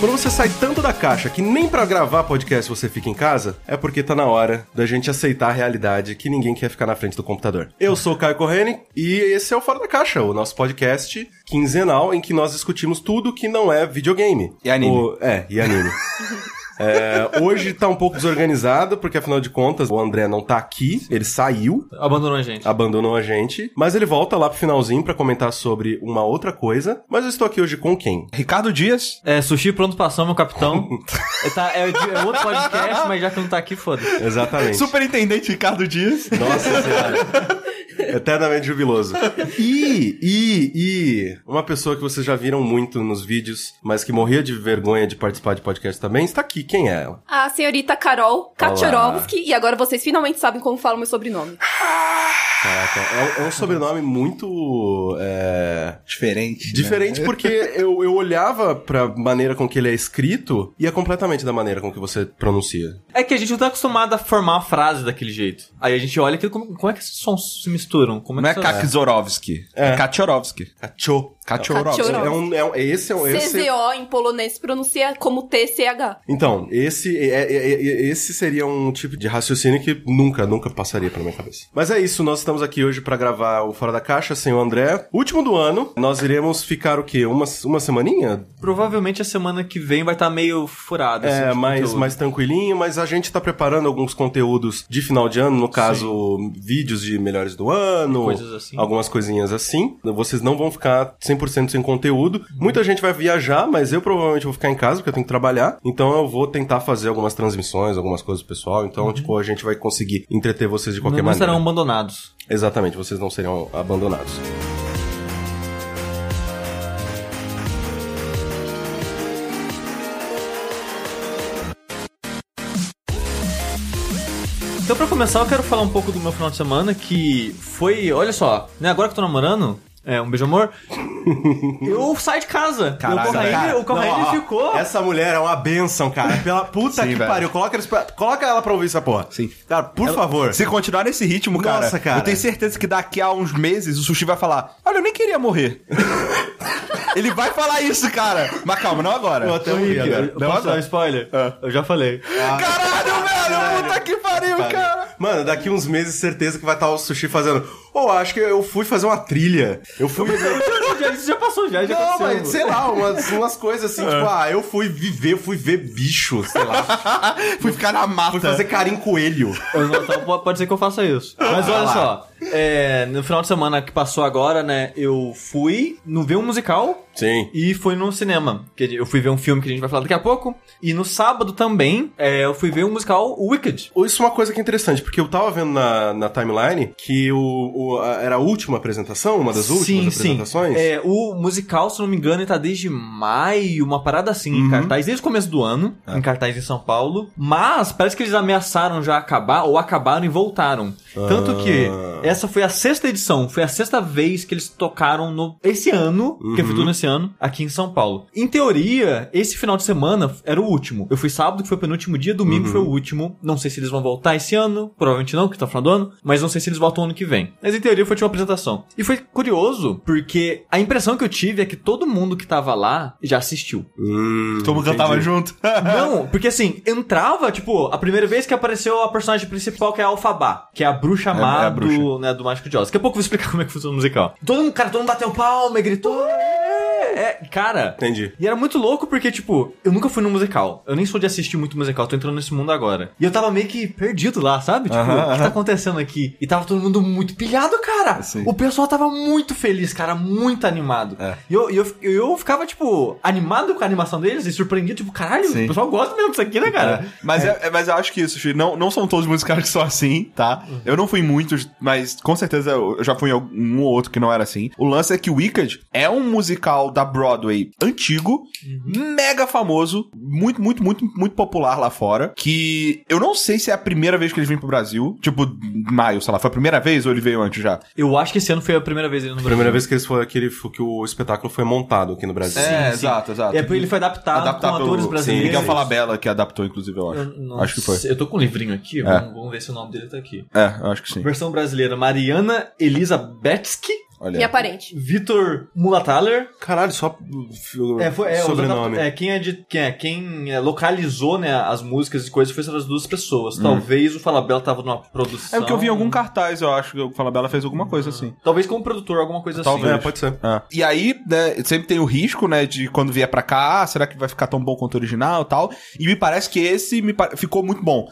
Quando você sai tanto da caixa que nem pra gravar podcast você fica em casa, é porque tá na hora da gente aceitar a realidade que ninguém quer ficar na frente do computador. Eu sou o Caio Corrêne e esse é o Fora da Caixa, o nosso podcast quinzenal em que nós discutimos tudo que não é videogame. E anime. O- é, e anime. É, hoje tá um pouco desorganizado, porque afinal de contas o André não tá aqui, ele saiu, Abandonou a gente. abandonou a gente, mas ele volta lá pro finalzinho pra comentar sobre uma outra coisa. Mas eu estou aqui hoje com quem? Ricardo Dias. É, sushi pronto pra ação, meu capitão. é, tá, é, de- é outro podcast, mas já que não tá aqui, foda. Exatamente. Superintendente Ricardo Dias. Nossa senhora. Eternamente jubiloso. E, e, e, uma pessoa que vocês já viram muito nos vídeos, mas que morria de vergonha de participar de podcast também, está aqui. Quem é ela? A senhorita Carol Kaczorowski. E agora vocês finalmente sabem como falo meu sobrenome. Caraca, é, um- é um sobrenome muito. é, Diferente. né? Diferente porque eu, eu olhava pra maneira com que ele é escrito e é completamente da maneira com que você pronuncia. É que a gente não tá acostumado a formar a frase daquele jeito. Aí a gente olha aquilo, como, como é que esses sons se misturam? Como Não é é que Kakzorovski. É, É. Kaczorowski. Cacho. Kaczorowski. É um, é um, esse é um, esse, CZO em polonês se pronuncia como TCH. Então, esse, é- é- é- esse seria um tipo de raciocínio que nunca, nunca passaria pela minha cabeça. Mas é isso, nós estamos aqui hoje pra gravar o Fora da Caixa sem o André. Último do ano, nós iremos ficar o quê? Uma, uma semaninha? Provavelmente a semana que vem vai estar meio furado. assim, É, de mais, conteúdo. mais tranquilinho, mas a gente tá preparando alguns conteúdos de final de ano, no caso, vídeos de melhores do ano, Coisas assim. algumas coisinhas assim. Vocês não vão ficar 100% sem conteúdo. Muita gente vai viajar, mas eu provavelmente vou ficar em casa porque eu tenho que trabalhar. Então eu vou tentar fazer algumas transmissões, algumas coisas pro pessoal. Então, tipo, a gente vai conseguir entreter vocês de qualquer Uhum. não, não maneira. serão abandonados. Exatamente, vocês não serão abandonados. Então, pra começar, eu quero falar um pouco do meu final de semana, que foi, olha só, né, agora que eu tô namorando, é, um beijo amor, eu saí de casa. Caralho, o Corraine, cara. o Corraine Não, ó, ficou... Essa mulher é uma benção, cara. Pela puta Sim, que velho. pariu. Coloca, eles pra- coloca ela pra ouvir essa porra. Sim. Cara, por favor. Se continuar nesse ritmo, cara, Nossa, cara. eu tenho certeza que daqui a uns meses o Sushi vai falar: Olha, eu nem queria morrer. Ele vai falar isso, cara. Mas calma, não agora. Eu até ouvi eu Não, posso dar um spoiler? Eu já falei. Caralho, velho! Puta que pariu, cara! Mano, daqui uns meses, certeza que vai estar o sushi fazendo. Ô, acho que eu fui fazer uma trilha. Eu fui. já, isso já passou, já, já Não, aconteceu. mas sei lá, umas, umas coisas assim, tipo, ah, eu fui viver, eu fui ver bicho, sei lá. Fui ficar na mata. fui fazer carinho coelho. Eu não- então, pode- ser que eu faça isso. Mas olha lá. só, é, no final de semana que passou agora, né, eu fui no ver um musical Sim. e fui no cinema. Que eu fui ver um filme que a gente vai falar daqui a pouco. E no sábado também, é, eu fui ver um musical Wicked. Isso é uma coisa que é interessante, porque eu tava vendo na, na timeline que o, o- a- era a última apresentação, uma das últimas apresentações. É, o musical, se não me engano, ele tá desde maio, uma parada assim, em cartaz, desde o começo do ano, em cartaz em São Paulo. Mas parece que eles ameaçaram já acabar, ou acabaram e voltaram. Tanto que essa foi a sexta edição, foi a sexta vez que eles tocaram no esse ano, que foi tudo nesse ano, aqui em São Paulo. Em teoria, esse final de semana era o último. Eu fui sábado, que foi o penúltimo dia, domingo foi o último. Não sei se eles vão voltar esse ano, provavelmente não, que tá final do ano, mas não sei se eles voltam ano que vem. Mas em teoria foi a última apresentação. E foi curioso, porque a impressão que eu tive é que todo mundo que tava lá já assistiu. Hum, Todo mundo cantava junto. Não, porque assim, entrava, tipo, a primeira vez que apareceu a personagem principal, que é a Alfabá, que é a bruxa É, má é a bruxa. do, né, do Mágico de Oz. Daqui a pouco eu vou explicar como é que funciona o musical. Todo mundo, cara, todo mundo bateu palma e gritou. É, é, cara. Entendi. E era muito louco porque, tipo, eu nunca fui num musical. Eu nem sou de assistir muito musical, tô entrando nesse mundo agora. E eu tava meio que perdido lá, sabe? Tipo, Aham, o que aham. tá acontecendo aqui? E tava todo mundo muito pilhado, cara. Sim. O pessoal tava muito feliz, cara, muito animado. É. E eu, eu, eu ficava, tipo, animado com a animação deles e surpreendido, tipo, caralho, Sim. o pessoal gosta mesmo disso aqui, né, cara? É. Mas, é. é- mas eu acho que isso, Sushi, não, não são todos os musicais que são assim, tá? Eu não fui muitos, mas com certeza eu já fui em algum- um ou outro que não era assim. O lance é que Wicked é um musical da Broadway antigo, mega famoso, muito, muito, muito, muito popular lá fora, que eu não sei se é a primeira vez que eles vêm pro Brasil, tipo, maio, sei lá, foi a primeira vez ou ele veio antes já? Eu acho que esse ano foi a primeira vez ele no Brasil. Primeira vez que, eles foi, que, ele, que o espetáculo foi montado aqui no Brasil. É, sim. exato, exato. É porque ele foi adaptado, Adaptado com atores pelo brasileiros. Miguel Falabella, que adaptou, inclusive, eu acho. Eu não acho que foi. sei, Eu tô com um livrinho aqui, vamos, vamos ver se o nome dele tá aqui. É, eu acho que sim. Versão brasileira, Mariana Elisa Betsky. Olha. Minha parente. Vitor Mulathaler. Caralho, só É, foi, é, sobrenome. é, quem, é de, quem, é, quem é, localizou né, as músicas e coisas foi essas duas pessoas. Talvez o Falabella tava numa produção. É porque eu vi em algum cartaz, eu acho que o Falabella fez alguma coisa assim. Talvez como produtor, alguma coisa Talvez. É, assim. pode ser. Ah. E aí, né, sempre tem o risco, né, de quando vier pra cá, ah, será que vai ficar tão bom quanto o original e tal? E me parece que esse me ficou muito bom.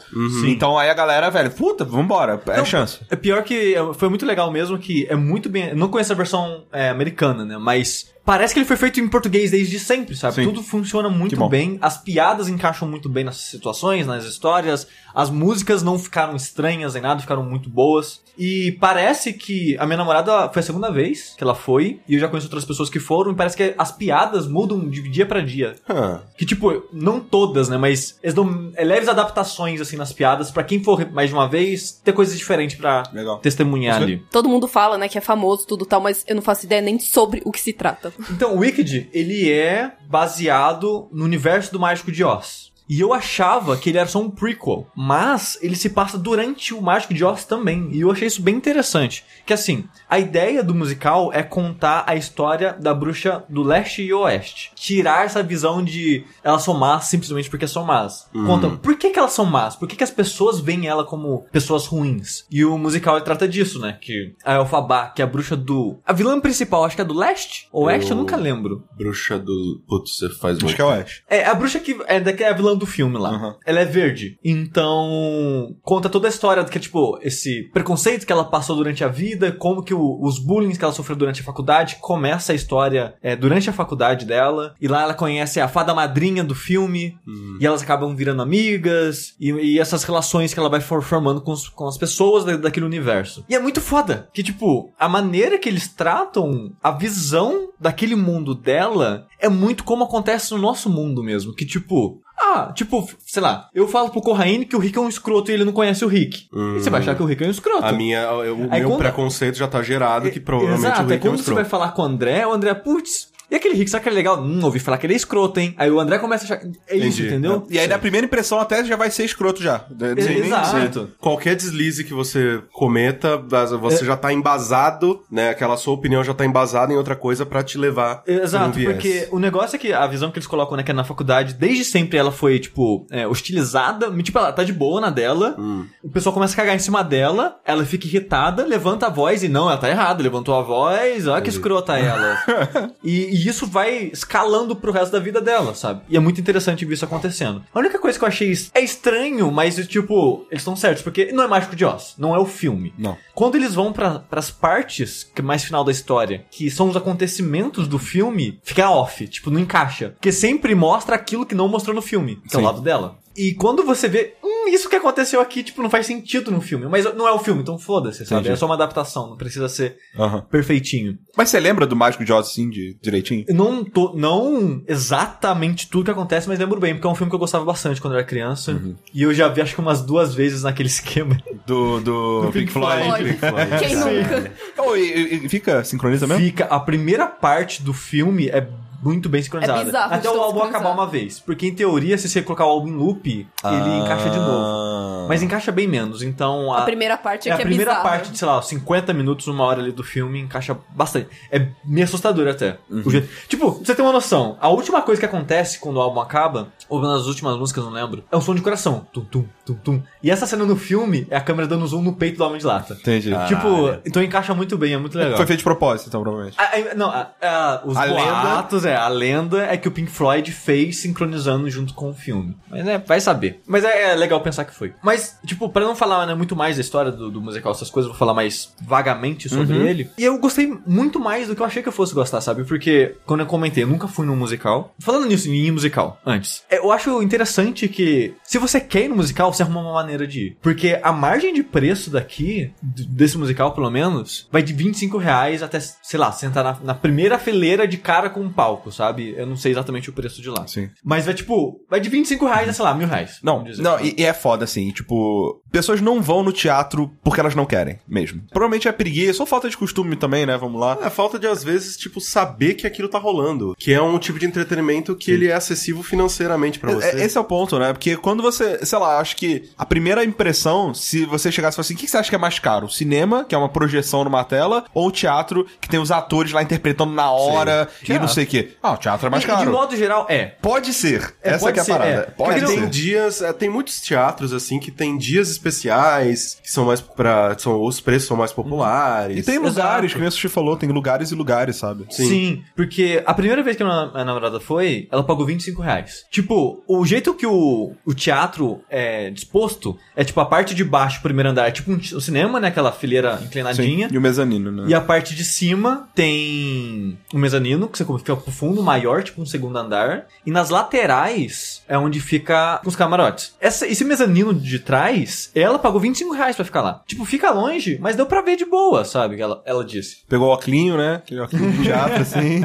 Então aí a galera, velho, puta, vambora, é Não, chance. É pior que é, foi muito legal mesmo, que é muito bem. Não conheço a versão é, americana, né? Mas parece que ele foi feito em português desde sempre, sabe? Sim. Tudo funciona muito bem, as piadas encaixam muito bem nas situações, nas histórias, as músicas não ficaram estranhas nem nada, ficaram muito boas. E parece que a minha namorada foi a segunda vez que ela foi, e eu já conheço outras pessoas que foram, e parece que as piadas mudam de dia pra dia. Ah, Que, tipo, não todas, né? Mas eles dão é, leves adaptações, assim, nas piadas, pra quem for mais de uma vez, ter coisas diferentes pra Legal. testemunhar Você- ali. Todo mundo fala, né, que é famoso, tudo tal, mas eu não faço ideia nem sobre o que se trata. Então, o Wicked, ele é baseado no universo do Mágico de Oz. E eu achava que ele era só um prequel, mas ele se passa durante o Mágico de Oz também. E eu achei isso bem interessante. Que assim, a ideia do musical é contar a história da bruxa do leste e oeste. Tirar essa visão de elas são más simplesmente porque são más. Conta por que, que elas são más, por que, que as pessoas veem ela como pessoas ruins. E o musical trata disso, né? Que a Elfabá, que é a bruxa do. A vilã principal, acho que é do leste? Oeste, eu Eu- nunca lembro. bruxa do. Putz, você faz Acho muito. que é o Ash. É, a bruxa que é, que é a vilã do filme lá. Uhum. Ela é verde. Então, conta toda a história do que, tipo, esse preconceito que ela passou durante a vida, como que o- os bullying que ela sofreu durante a faculdade, começa a história é, durante a faculdade dela. E lá ela conhece a fada madrinha do filme, e elas acabam virando amigas, e, e essas relações que ela vai for- formando com, os- com as pessoas da- daquele universo. E é muito foda, que, tipo, a maneira que eles tratam a visão daquele mundo dela é muito como acontece no nosso mundo mesmo. Que, tipo, ah, tipo, sei lá, eu falo pro Corraine que o Rick é um escroto e ele não conhece o Rick. E você vai achar que o Rick é um escroto. A minha, o Aí meu quando- preconceito já tá gerado que provavelmente Exato, o é Rick é um quando você vai escroto. falar com o André, o André, putz, e aquele Rick, será que ele é legal? Hum, ouvi falar que ele é escroto, hein? Aí o André começa a achar. É isso, Entendi. entendeu? E aí, na primeira impressão, até já vai ser escroto já. É, Sem nem- Exato. Qualquer deslize que você cometa, você já tá embasado, né? Aquela sua opinião já tá embasada em outra coisa pra te levar um Exato, viés. porque o negócio é que a visão que eles colocam, né, que é na faculdade, desde sempre ela foi, tipo, é, hostilizada, tipo, ela tá de boa na dela, Hum. o pessoal começa a cagar em cima dela, ela fica irritada, levanta a voz e não, ela tá errada, levantou a voz, olha que escrota ela. e, e isso vai escalando pro resto da vida dela, sabe? E é muito interessante ver isso acontecendo. A única coisa que eu achei é estranho, mas, tipo, eles estão certos, porque não é Mágico de Oz, não é o filme. Não. Quando eles vão para as partes que é mais final da história, que são os acontecimentos do filme, fica off, tipo, não encaixa. Porque sempre mostra aquilo que não mostrou no filme, que é o Sim. lado dela. E quando você vê, hum, isso que aconteceu aqui, tipo, não faz sentido no filme. Mas não é o filme, então foda-se, sabe? Entendi. É só uma adaptação, não precisa ser Aham. perfeitinho. Mas você lembra do Mágico de Oz, assim, de direitinho? Não tô, não exatamente tudo que acontece, mas lembro bem, porque é um filme que eu gostava bastante quando eu era criança. Uhum. E eu já vi acho que umas duas vezes naquele esquema. Do, do, Do Pink Pink Floyd. Floyd. Pink Floyd. Quem nunca? Oh, e, e- e fica sincroniza mesmo? Fica, a primeira parte do filme é muito bem sincronizada. É bizarro Até o álbum acabar uma vez. Porque em teoria, se você colocar o álbum em loop, ele encaixa de novo. Ah. Mas encaixa bem menos. Então A primeira parte é é a que é primeira bizarra. parte de, sei lá, 50 minutos, uma hora ali do filme encaixa bastante. É meio assustador até. Uhum. O jeito- Tipo, pra você ter uma noção, a última coisa que acontece quando o álbum acaba, ou nas últimas músicas, não lembro, é um som de coração. Tum, tum, tum, tum. E essa cena no filme é a câmera dando zoom no peito do Homem de Lata. Entendi. Tipo, então encaixa muito bem, é muito legal. Foi feito de propósito, então, provavelmente. A- a- não, a- a- os A lenda- boatos, é, a lenda é que o Pink Floyd fez sincronizando junto com o filme. Mas né, vai saber. Mas é, é legal pensar que foi. Mas, tipo, pra não falar né, muito mais da história do, do musical, essas coisas, vou falar mais vagamente sobre ele. E eu gostei muito mais do que eu achei que eu fosse gostar, sabe? Porque, quando eu comentei, eu nunca fui num musical. Falando nisso, em musical, antes. é, Eu acho interessante que, se você quer ir no musical, você arruma uma maneira de ir. Porque a margem de preço daqui, desse musical pelo menos, vai de 25 reais até, sei lá, sentar na, na primeira fileira de cara com um palco, sabe? Eu não sei exatamente o preço de lá. Sim. Mas vai tipo, vai de 25 reais a, sei lá, mil reais. Não, não e, e é foda, assim. Tipo, pessoas não vão no teatro porque elas não querem, mesmo. Provavelmente é preguiça ou falta de costume também, né? Vamos lá. É falta de, às vezes, tipo, saber que aquilo tá rolando. Que é um tipo de entretenimento que ele é acessível financeiramente pra você. É, Esse é o ponto, né? Porque quando você, sei lá, acho que a primeira impressão, se você chegasse e falasse assim, o que você acha que é mais caro? O cinema, que é uma projeção numa tela, ou o teatro, que tem os atores lá interpretando na hora e Teatro. não sei o quê? Ah, o teatro é mais E, caro. de modo geral, é. Pode ser. É, Essa pode que é a ser, parada. é. Pode É, ser. tem dias, é, tem muitos teatros assim que tem dias especiais, que são mais pra. São, os preços são mais populares. E tem lugares, nem a Sushi falou, tem lugares e lugares, sabe? Sim. porque a primeira vez que a minha namorada foi, ela pagou 25 reais. Tipo, o jeito que o, o teatro é disposto é tipo a parte de baixo, primeiro andar, é tipo um, o cinema, né? Aquela fileira inclinadinha. E o mezanino, né? E a parte de cima tem um mezanino, que você fica fundo, maior, tipo um segundo andar. E nas laterais é onde fica os camarotes. Essa, esse mezanino de trás, ela pagou 25 reais pra ficar lá. Tipo, fica longe, mas deu pra ver de boa, sabe? Ela, ela disse. Pegou o óculinho, né? Aquele óculinho de teatro, assim.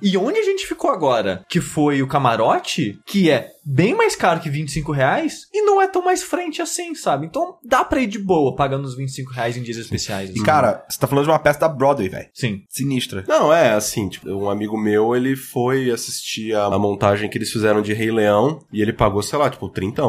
E onde a gente ficou agora, que foi o camarote, que é bem mais caro que 25 reais, e não é tão mais frente assim, sabe? Então dá pra ir de boa pagando os 25 reais em dias especiais. E, assim. cara, você tá falando de uma peça da Broadway, velho. Sim. Sinistra. Não, é assim, tipo, um amigo meu, ele foi assistir a, a montagem que eles fizeram de Rei Leão e ele pagou, sei lá, tipo, 30.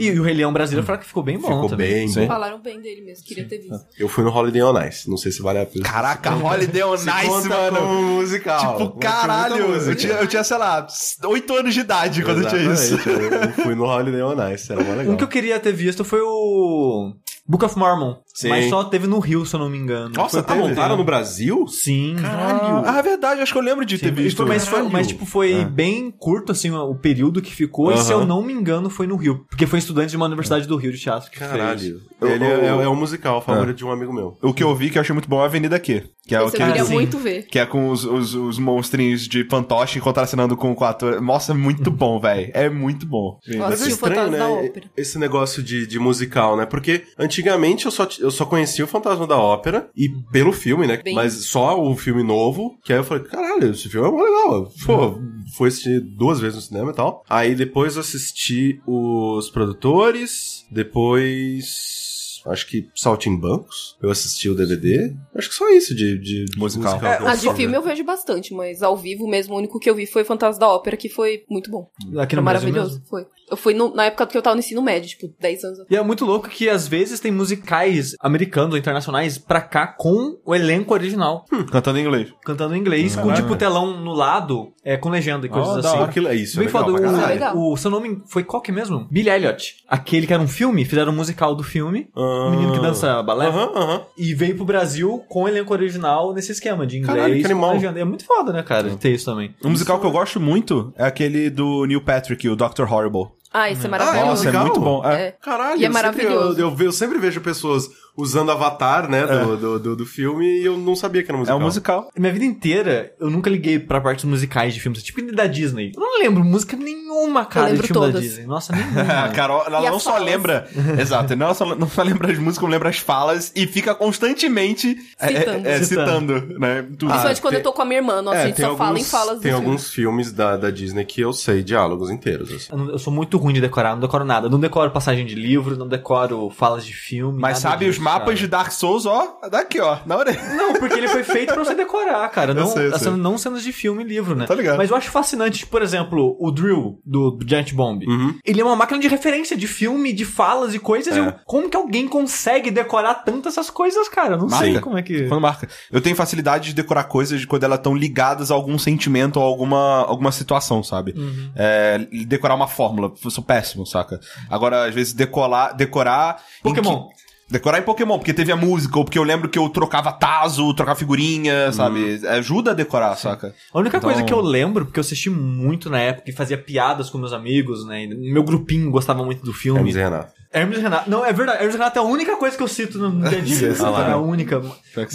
E, o Rei Leão brasileiro falaram que ficou bem bom Ficou também. bem, Sim. bom. Falaram bem dele mesmo, queria ter visto. Eu fui no Holiday on Ice, não sei se vale a pena. Caraca, Holiday on Ice, mano. como musical. Tipo, caralho, eu tinha, eu tinha, sei lá, 8 anos de idade quando eu tinha isso. Eu fui no Holiday on Ice, era mó legal. Um que eu queria ter visto foi o Book of Mormon. Sim. Mas só teve no Rio, se eu não me engano. Nossa, teve. montaram no Brasil? Sim. Caralho. Ah, é verdade, acho que eu lembro de ter Sim, visto. mas, foi, mas, tipo, foi É. bem curto, assim, o período que ficou. E se eu não me engano, foi no Rio. Porque foi estudante de uma universidade do Rio de teatro que fez. Caralho. Eu- Ele eu- é, é, é um musical favorito de um amigo meu. O que eu vi que eu achei muito bom é a Avenida Q. Que é o Esse que eu queria sim. muito ver. Que é com os, os, os monstrinhos de fantoche contracenando com o ator. Nossa, é muito bom, velho. É muito bom. Eu Mas é o estranho, né? Ópera. Esse negócio de, de musical, né? Porque antigamente eu só, t- eu só conhecia o Fantasma da Ópera e pelo filme, né? Bem- Mas só o filme novo, que aí eu falei, caralho, esse filme é mó legal. Pô, fui assistir duas vezes no cinema e tal. Aí depois eu assisti os produtores, depois. Acho que Saltimbancos. Eu assisti o DVD. Acho que só isso de, de, Musical. que eu Ah, de filme eu vejo bastante, mas ao vivo mesmo, o único que eu vi foi Fantasma da Ópera, que foi muito bom. Aqui Foi no maravilhoso, mesmo. foi. Eu fui no- na época que eu tava no ensino médio, tipo, 10 anos atrás. E é muito louco que às vezes tem musicais americanos ou internacionais pra cá com o elenco original. Cantando em inglês. Cantando em inglês, com Caralho. tipo telão no lado, é, com legenda e coisas Oh, assim. Aquilo é isso, é Bem legal foda. pra O, legal. o seu nome foi qual que é mesmo? Billy Elliot. Aquele que era um filme, fizeram um musical do filme. O menino que dança balé. Aham, aham. E veio pro Brasil com o elenco original nesse esquema de inglês. Caralho, que com animal. legenda. É muito foda, né, cara? Ter isso também. Um musical que eu gosto muito é aquele do Neil Patrick, o Dr. Horrible. Ah, esse é Ah, maravilhoso. é Nossa, é musical? muito bom. É. É. Caralho, E é eu sempre- maravilhoso. eu, eu, eu sempre vejo pessoas usando avatar, né, do, do, do, do filme e eu não sabia que era É musical. um musical. Minha vida inteira, eu nunca liguei pra partes musicais de filmes, tipo da Disney. Eu não lembro música nenhuma, cara, de lembro filme da todas. Disney. Nossa, A nenhuma. Carol, ela E não só falas. lembra. Exato, não só, não só lembra as músicas, como lembra as falas e fica constantemente é, Citando. é, é, Citando. citando, né? Tudo. Principalmente quando tem- eu tô com a minha irmã, nossa, a gente só fala em falas Tem alguns filmes da, da Disney que eu sei diálogos inteiros. assim. Eu, não- eu sou muito ruim de decorar, não decoro nada. Não decoro passagem de livro, não decoro falas de filme. Mas sabe os disso, mapas cara. de Dark Souls, ó, daqui, ó, na orelha. Não, porque ele foi feito pra você decorar, cara. Não, sei, sei. assim, não cenas de filme e livro, né? Tá ligado. Mas eu acho fascinante, por exemplo, o Drill do Giant Bomb. Uhum. Ele é uma máquina de referência de filme, de falas e coisas. É. E eu- como que alguém consegue decorar tantas essas coisas, cara? Não sei Marca. como é que. Quando marca. Eu tenho facilidade de decorar coisas quando elas estão ligadas a algum sentimento ou alguma, alguma situação, sabe? Uhum. É, decorar uma fórmula. Eu sou péssimo, saca? Agora, às vezes, decolar, decorar. Pokémon. que- Decorar em Pokémon, porque teve a música, ou porque eu lembro que eu trocava taso, trocava figurinha, sabe? Ajuda a decorar, saca? A única Então- coisa que eu lembro, porque eu assisti muito na época e fazia piadas com meus amigos, né? Meu grupinho gostava muito do filme. Hermes e Renato. Hermes e Renato. Não, é verdade. Hermes e Renato é a única coisa que eu cito no no dia a dia. Ah é a única.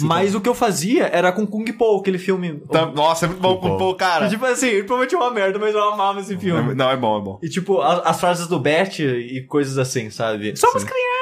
Mas o que eu fazia era com Kung Po, aquele filme. Tá- Nossa, é muito bom, Bom. pô, cara. Tipo assim, ele provavelmente é uma merda, mas eu amava esse filme. É- não, é bom, é bom. E tipo, a- as frases do Beth e coisas assim, sabe? Somos crianças!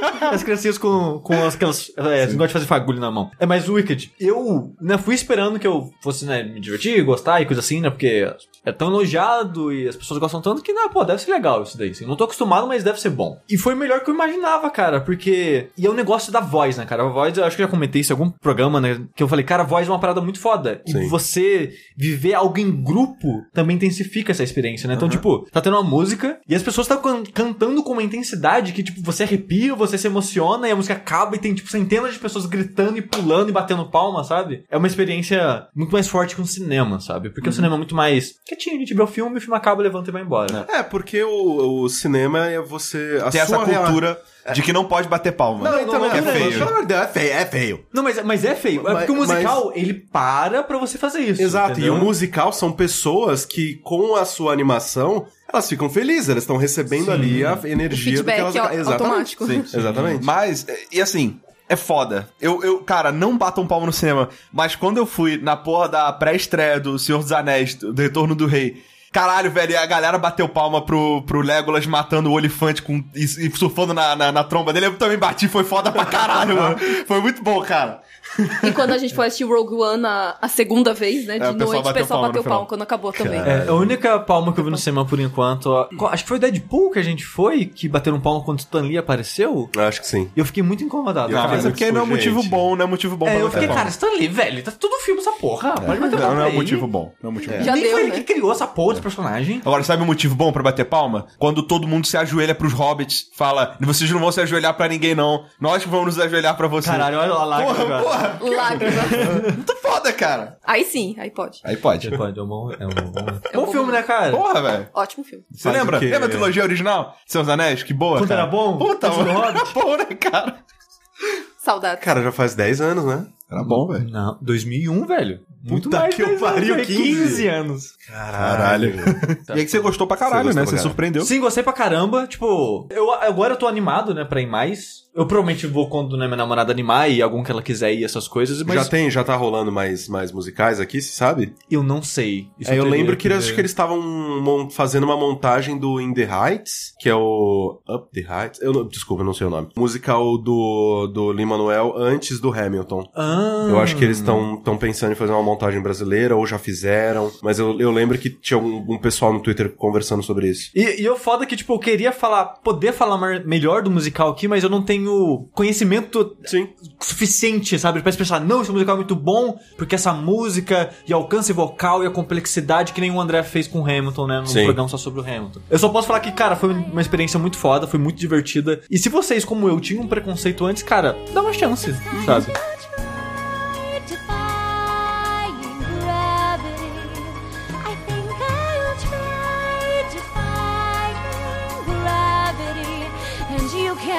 As criancinhas com, com as- aquelas. É, negócio de fazer fagulho na mão. É, mas o Wicked, eu né, fui esperando que eu fosse, né, me divertir, gostar e coisa assim, né? Porque é tão elogiado e as pessoas gostam tanto que, né, pô, deve ser legal isso daí. Assim. Não tô acostumado, mas deve ser bom. E foi melhor que eu imaginava, cara, porque. E é o negócio da voz, né, cara? A voz, eu acho que eu já comentei isso em algum programa, né? Que eu falei, cara, a voz é uma parada muito foda. E Sim. você viver algo em grupo também intensifica essa experiência, né? Então, tipo, tá tendo uma música e as pessoas estão can- cantando com uma intensidade que, tipo, você arrepia, você se emociona e a música acaba e tem, tipo, centenas de pessoas gritando e pulando e batendo palma, sabe? É uma experiência muito mais forte que um cinema, sabe? Porque o cinema é muito mais quietinho, a gente vê o filme, o filme acaba, levanta e vai embora. É, porque o, o cinema é você. A Tem essa sua rea- cultura de que não pode bater palma. Não, então, não, que é não, feio. Pelo amor de Deus, é feio, é feio. Não, mas, mas é feio. É Mas- porque o musical, ele para pra você fazer isso. Exato, entendeu? e o musical são pessoas que, com a sua animação, elas ficam felizes, elas estão recebendo ali a energia do que feedback elas... au- Exatamente. automático. Sim, exatamente. Mas, e assim, é foda. Eu, eu, cara, não bato um palmo no cinema, mas quando eu fui na porra da pré-estreia do Senhor dos Anéis, do Retorno do Rei, caralho, velho, e a galera bateu palma pro, pro Legolas matando o olifante com, e, e surfando na, na, na tromba dele, eu também bati, foi foda pra caralho, mano. Foi muito bom, cara. E quando a gente foi assistir Rogue One a, a segunda vez, né? De É, o pessoal noite, o bateu pessoal palma no bateu palma quando acabou também. É, a única palma que eu vi no cinema por enquanto. ó, qual- Acho que foi o Deadpool que a gente foi, que bateram palma quando o Stan Lee apareceu. Acho que sim. E eu fiquei muito incomodado. Eu Não, cara. mas é porque não é Gente. motivo bom, não é motivo bom É, pra eu bater fiquei, palma. cara, Stan Lee, velho, tá tudo filme essa porra. Pode bater Não, palma não é motivo bom. Não é motivo bom. Já Nem deu, foi ele né? que criou essa porra personagem. Agora, sabe o motivo bom pra bater palma? Quando todo mundo se ajoelha pros hobbits, fala, vocês não vão se ajoelhar pra ninguém, não. Nós que vamos nos ajoelhar pra você. Caralho, olha lá, porra, cara. porra. Lágrima. Muito foda, cara. Aí sim, aí pode. Aí pode. Pode, é um bom, é um bom, É um bom bom filme, né, cara? Porra, velho. Ótimo filme. Você Faz lembra? Lembra a trilogia original? Seus Anéis? Que boa, Quando cara. era bom? Puta, mano. Era bom, né, cara? Saudades. Cara, já faz 10 anos, né? Era bom, velho. Não, 2001, velho. Muito Puta mais que eu 10 anos, pariu, velho, 15. 15 anos. Caralho. E aí que você gostou pra caralho, Você gostou né? pra Você surpreendeu. Sim, gostei pra caramba. Tipo, eu, agora eu tô animado, né, pra ir mais. Eu provavelmente vou quando né, minha namorada animar e algum que ela quiser ir, essas coisas. Mas Já tem, já tá rolando mais, mais musicais aqui, você sabe? eu não sei. Isso É, eu lembro que, acho que eles estavam fazendo uma montagem do In The Heights, que é o Up The Heights. Eu não, desculpa, eu não sei o nome. Musical do, do Lin-Manuel antes do Hamilton. Ah. Eu acho que eles estão pensando em fazer uma montagem brasileira, ou já fizeram. Mas eu, eu lembro que tinha um, um pessoal no Twitter conversando sobre isso. E, e o foda é que, tipo, eu queria falar, poder falar mar- melhor do musical aqui, mas eu não tenho conhecimento Sim. suficiente, sabe? Pra pensar, não, esse musical é muito bom, porque essa música e alcance vocal e a complexidade que nem o André fez com o Hamilton, né? Num Sim. programa só sobre o Hamilton. Eu só posso falar que, cara, foi uma experiência muito foda, foi muito divertida. E se vocês, como eu, tinham um preconceito antes, cara, dá uma chance, sabe?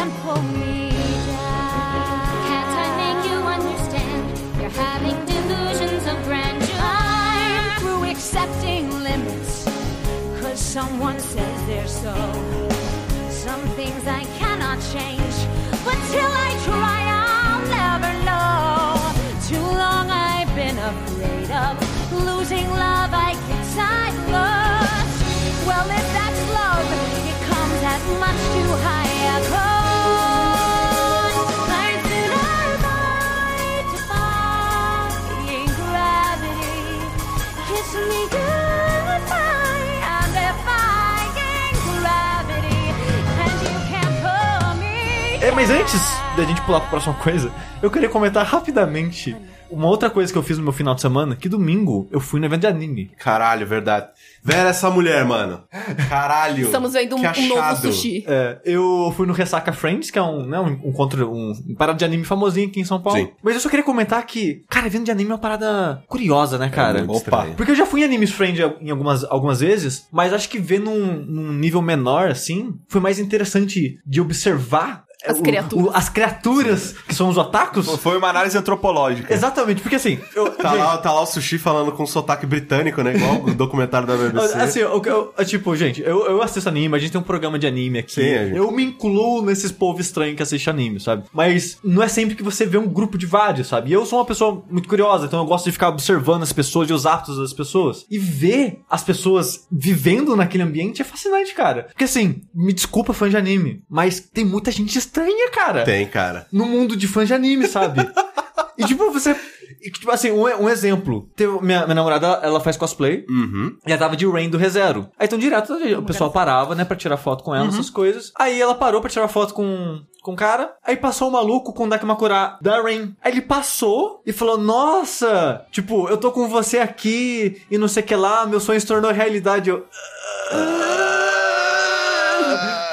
And pull me down. Can't I make you understand? You're having delusions of grandeur. I'm through accepting limits, cause someone says they're so. Some things I cannot change, but till I try, I'll never know. Too long I've been afraid of losing love I É, mas antes da gente pular pra próxima coisa, eu queria comentar rapidamente uma outra coisa que eu fiz no meu final de semana, que domingo eu fui no evento de anime. Caralho, verdade. Vera essa mulher, mano. Caralho. Estamos vendo um, que um novo achado. sushi. É, eu fui no Ressaca Friends, que é um, né, um encontro, um, um parada de anime famosinho aqui em São Paulo. Sim. Mas eu só queria comentar que, cara, evento de anime é uma parada curiosa, né, cara? muito estranho. Porque eu já fui em Animes Friend em algumas, algumas vezes, mas acho que ver num, num nível menor, assim, foi mais interessante de observar As o- criaturas. o- as criaturas que são os otakus. Foi uma análise antropológica. Exatamente, porque assim, eu, Tá lá, tá lá o sushi falando com sotaque britânico, né? Igual o documentário da BBC. Assim, eu, eu- eu- tipo, gente, eu, eu assisto anime, a gente tem um programa de anime aqui. Sim, gente- Eu me incluo nesses povos estranhos que assistem anime, sabe? Mas não é sempre que você vê um grupo de vários, sabe? E eu sou uma pessoa muito curiosa, então eu gosto de ficar observando as pessoas e os atos das pessoas. E ver as pessoas vivendo naquele ambiente é fascinante, cara. Porque assim, me desculpa fã de anime, mas tem muita gente estranha, cara. Tem, cara. No mundo de fãs de anime, sabe? e tipo, você. Tipo assim, um, um exemplo. Teve, minha, minha namorada, ela faz cosplay. Uhum. E ela tava de Rain do ReZero. Aí então direto o pessoal parava, né, pra tirar foto com ela, essas coisas. Aí ela parou pra tirar foto com, com o cara. Aí passou o maluco com o Dakimakura da Rain. Aí ele passou e falou: Nossa, tipo, eu tô com você aqui e não sei o que lá, meu sonho se tornou realidade. Eu. Sabe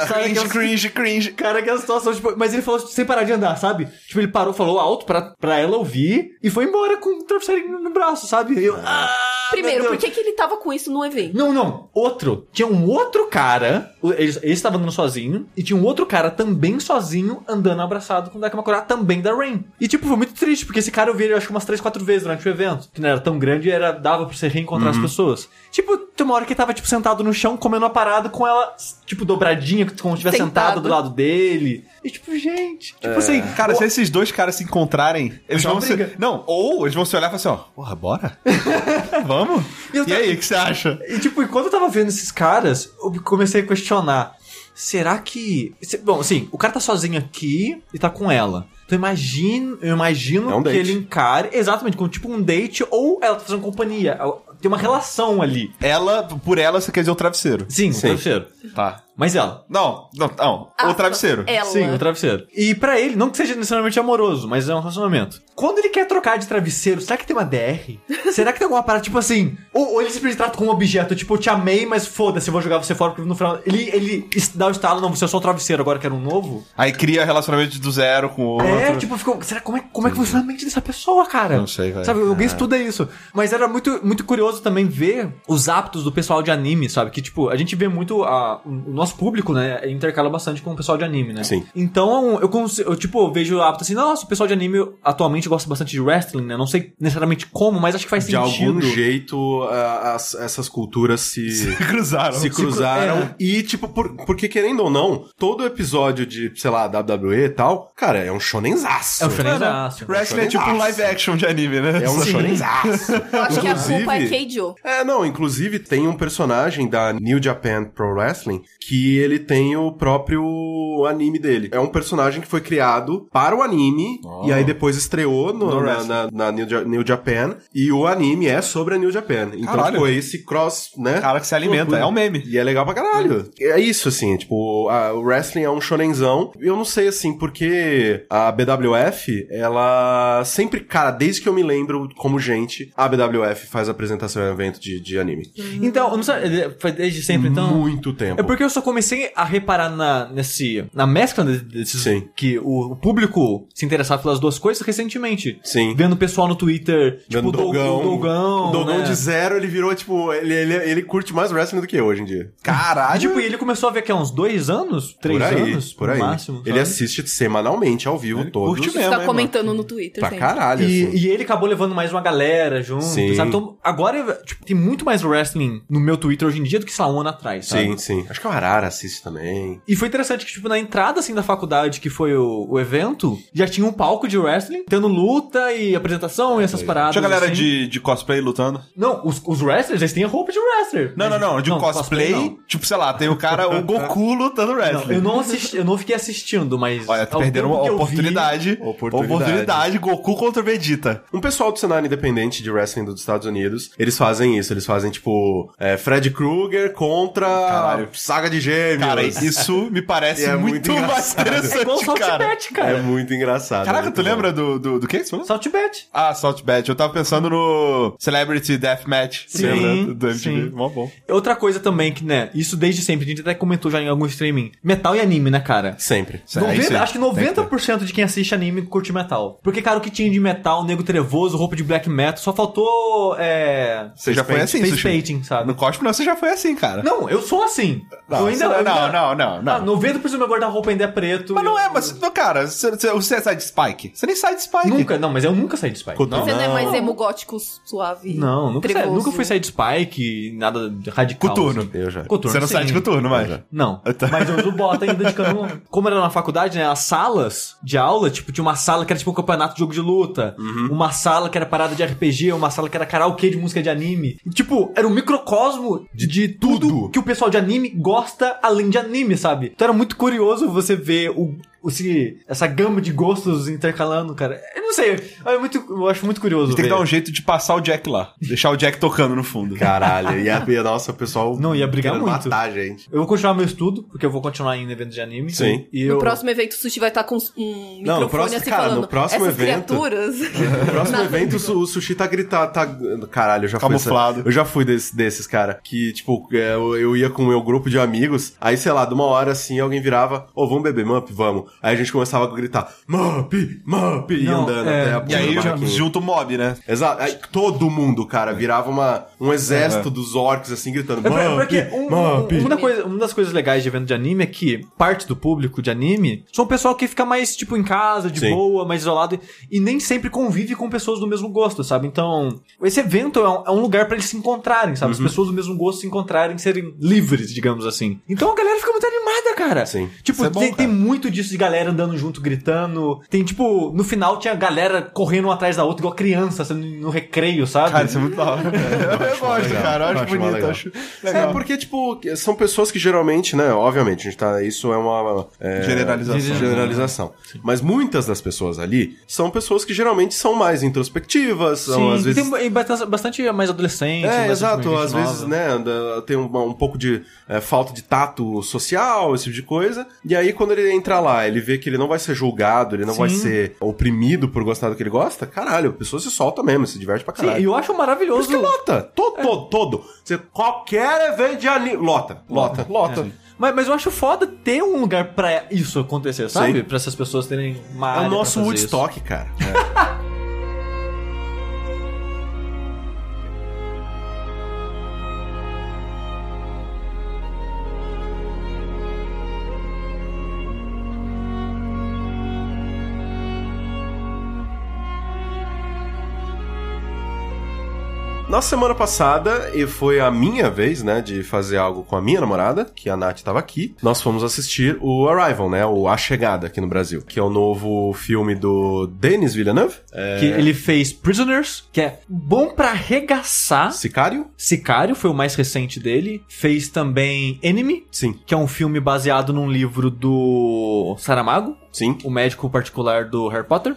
Cringe, aquelas- cringe, cringe. Cara, aquela situação, tipo, mas ele falou sem parar de andar, sabe? Tipo, ele parou, falou alto pra, pra ela ouvir e foi embora com o travesseirinho no braço, sabe? Eu, ah, Primeiro, meu por que, que ele tava com isso no evento? Não, não. Outro. Tinha um outro cara. Ele, ele estava andando sozinho. E tinha um outro cara também sozinho andando abraçado com o Dakimakura também da Rain. E, tipo, foi muito triste, porque esse cara eu vi ele acho que umas 3, 4 vezes durante o evento. Que não era tão grande e era, dava pra você reencontrar as pessoas. Tipo, tem uma hora que ele tava, tipo, sentado no chão, comendo uma parada com ela, tipo, dobradinha, como se estivesse Sentado. do lado dele. E, tipo, gente. Tipo assim. Cara, o- se esses dois caras se encontrarem, eles vão se. briga. Não, ou eles vão se olhar e falar assim, ó, porra, bora? Vamos? E E aí, o que você acha? E tipo, enquanto eu tava vendo esses caras, eu comecei a questionar. Será que. se- Bom, assim, o cara tá sozinho aqui e tá com ela. Então imagino, eu imagino É um que date. ele encare exatamente como tipo um date ou ela tá fazendo companhia. Tem uma relação ali. Ela, por ela, você quer dizer o travesseiro. Sim, Sim. o travesseiro. Tá. Mas ela. Não, não, não. Ah, o travesseiro. Ela. Sim, o travesseiro. E pra ele, não que seja necessariamente amoroso, mas é um relacionamento. Quando ele quer trocar de travesseiro, será que tem uma DR? será que tem alguma parada, tipo assim? Ou, ou ele simplesmente trata como objeto, tipo, eu te amei, mas foda-se, eu vou jogar você fora, porque no final. Ele, ele dá o estalo, não, você é só um travesseiro, agora quero um novo? Aí cria relacionamento do zero com o outro. É, tipo, ficou. Será como é, como é que funciona a mente dessa pessoa, cara? Não sei, velho. Sabe, alguém estuda isso. Mas era muito, muito curioso também ver os hábitos do pessoal de anime, sabe? Que, tipo, a gente vê muito. A, o nosso público, né? Intercala bastante com o pessoal de anime, né? Sim. Então, eu, eu tipo, vejo o hábito assim, nossa, o pessoal de anime atualmente gosta bastante de wrestling, né? Não sei necessariamente como, mas acho que faz De sentido. algum jeito, a- as- essas culturas se, Se cruzaram. se cruzaram. é. E, tipo, por- porque querendo ou não, todo episódio de, sei lá, WWE e tal, cara, é um shonenzaço. É um shonenzaço. Wrestling é tipo um live action de anime, né? É um Sim. shonenzaço. Eu acho que a Inclusive- culpa é Keijo. É, não, inclusive tem um personagem da New Japan Pro Wrestling que ele tem o próprio anime dele. É um personagem que foi criado para o anime e aí depois estreou no- No na, na- na New, Ja- New Japan e o anime é sobre a New Japan. Então Caralho. foi esse cross, né? Cara que se alimenta, é um meme. E é legal pra caralho. É isso, assim, tipo, a- o wrestling é um shonenzão. Eu não sei, assim, porque a BWF, ela sempre, cara, desde que eu me lembro como gente, a BWF faz apresentação em evento de, de anime. Então, eu não sei, foi desde sempre, então. Muito tempo. É porque eu só comecei a reparar na, nesse, na mescla de- desses. Sim. Que o, o público se interessava pelas duas coisas recentemente. Sim. Vendo o pessoal no Twitter, tipo, Vendo o Dog- Dogão. o Dogão. O Dogão né? de zero, ele virou, tipo, ele, ele, ele curte mais wrestling do que eu hoje em dia. E, Caralho. tipo, e ele começou a ver que há uns dois anos? Três por aí, anos? por no aí. máximo. ele sabe? assiste semanalmente, ao vivo, todos. curte mesmo, fica hein, comentando no Twitter Pra sempre. caralho, E, assim. e ele acabou levando mais uma galera junto, Sim. sabe? Então, agora, tipo, tem muito mais wrestling no meu Twitter hoje em dia do que, sei lá, um ano atrás, sabe? Sim, sim. Acho que o Arara assiste também. E foi interessante que, tipo, na entrada, assim, da faculdade, que foi o, o evento, já tinha um palco de wrestling, tendo luta e apresentação e essas paradas. Tinha galera assim. de, de cosplay lutando. Não, os, os wrestlers, eles têm a roupa de wrestler. Não, não, não. De cosplay, não. tipo, sei lá, tem o cara, o Goku lutando Não, wrestling. eu não assisti, eu não fiquei assistindo, mas. Olha, tá tempo uma eu vi- oportunidade. Oportunidade. Oportunidade. Goku contra o Vegeta. Um pessoal do cenário independente de wrestling dos Estados Unidos, eles fazem isso. Eles fazem, tipo, é, Fred Krueger contra Caralho. Saga de Gêmeos. Cara, isso me parece é muito, muito mais engraçado. É igual o interessante, cara. Cara. É muito engraçado. é Caraca, muito tu bom. lembra do, do, do que você falou? Saltbet. Ah, Saltbet. Eu tava pensando no Celebrity Deathmatch. Sim, Lembra? Do MTV? sim. Mó bom. Outra coisa também que, né, isso desde sempre, a gente até comentou já em algum streaming. Metal e anime, né, cara? Sempre. Aí, 90, sim. acho que 90% de quem assiste anime curte metal. Porque, cara, o que tinha de metal, nego trevoso, roupa de black metal, só faltou, é... Você já foi assim, Face painting, sabe? No cosplay você já foi assim, cara. Não, eu sou assim. Não, eu ainda, ainda- não, não, não, não. Ah, 90% do meu guarda-roupa ainda é preto. Mas não é, mas, não, cara, você, você, você sai de Spike? Você nem sai de Spike. Nunca, não, mas eu nunca saí de Spike. Cotu- Você não é mais Não. emo gótico suave? Não, nunca, saí, nunca fui sair de Spike, nada radical. Coturno. assim. Eu já. Coturno, Você não sim. sai de coturno, mais. Não, Tá. mas eu uso bota ainda de cano. Como era na faculdade, né? As salas de aula, tipo, tinha uma sala que era tipo um campeonato de jogo de luta, Uhum. uma sala que era parada de RPG, uma sala que era karaokê de música de anime. E, tipo, era um microcosmo de, de tudo, tudo. que o pessoal de anime gosta além de anime, sabe? Então era muito curioso você ver o. esse, essa gama de gostos intercalando, cara. Eu não sei, é muito, eu acho muito curioso. Tem que dar um jeito de passar o Jack lá. Deixar o Jack tocando no fundo. Caralho, ia, ia, nossa, o pessoal. Não, ia brigar muito. matar a gente. Eu vou continuar meu estudo, porque eu vou continuar indo em eventos de anime. Sim. E No eu... próximo evento, o Sushi vai estar com um Não, no próximo- assim cara, no falando. próximo Essas evento- criaturas. No próximo evento, o, su- o sushi tá gritando, tá... Caralho, eu já fui... Camuflado. essa- Eu já fui desse- desses, cara. Que, tipo, é, eu, eu ia com o meu grupo de amigos, aí, sei lá, de uma hora, assim, alguém virava, ô, vamos beber Mup? Vamos. Aí a gente começava a gritar, Mup, Mup, e Não, andando é, até a E aí barraquinho. junta o mob, né? Exato. Aí todo mundo, cara, virava uma, um exército dos orcs, assim, gritando, É Mup, porque um- Mup. um- uma, coisa- uma das coisas legais de evento de anime é que parte do público de anime são o pessoal que fica mais, tipo, em casa, de Sim. boa, mais isolado, e nem sempre convive com pessoas do mesmo gosto, sabe? Então, esse evento é um, é um lugar pra eles se encontrarem, sabe? Uhum. As pessoas do mesmo gosto se encontrarem, serem livres, digamos assim. Então a galera fica muito animada, cara. Sim. Tipo, é bom, tem, tem cara. muito disso de galera andando junto, gritando. Tem, tipo, no final tinha galera correndo um atrás da outra, igual criança, sendo no recreio, sabe? Cara, isso é muito da hora. eu gosto, legal. cara. Eu Eu acho acho mó bonito. legal. Acho legal. É, porque, tipo, são pessoas que geralmente, né, obviamente, a gente tá, isso é uma... é, Generalização. Generalização. Mas muitas das pessoas ali são pessoas que geralmente são mais introspectivas, são Sim, às e vezes... tem bastante, bastante mais adolescente. É, exato. Às vezes, né, tem uma- um pouco de é, falta de tato social, esse tipo de coisa. E aí, quando ele entra lá, ele vê que ele não vai ser julgado, ele não vai Sim. ser oprimido por gostar do que ele gosta, caralho, a pessoa se solta mesmo, se diverte pra Sim, caralho. e eu acho Por maravilhoso. isso que lota. Todo, todo, todo. Você, qualquer evento de anime. Lota, lota, lota. Mas, mas eu acho foda ter um lugar pra isso acontecer, sabe? Sim. Pra essas pessoas terem uma É o nosso Woodstock, cara. Na semana passada, e foi a minha vez, né, de fazer algo com a minha namorada, que a Nath tava aqui. Nós fomos assistir o Arrival, né, o A Chegada aqui no Brasil, que é o novo filme do Denis Villeneuve, é, Que ele fez Prisoners, que é bom pra arregaçar. Sicário? Sicário foi o mais recente dele. Fez também Enemy, Sim, que é um filme baseado num livro do Saramago, sim. o médico particular do Harry Potter.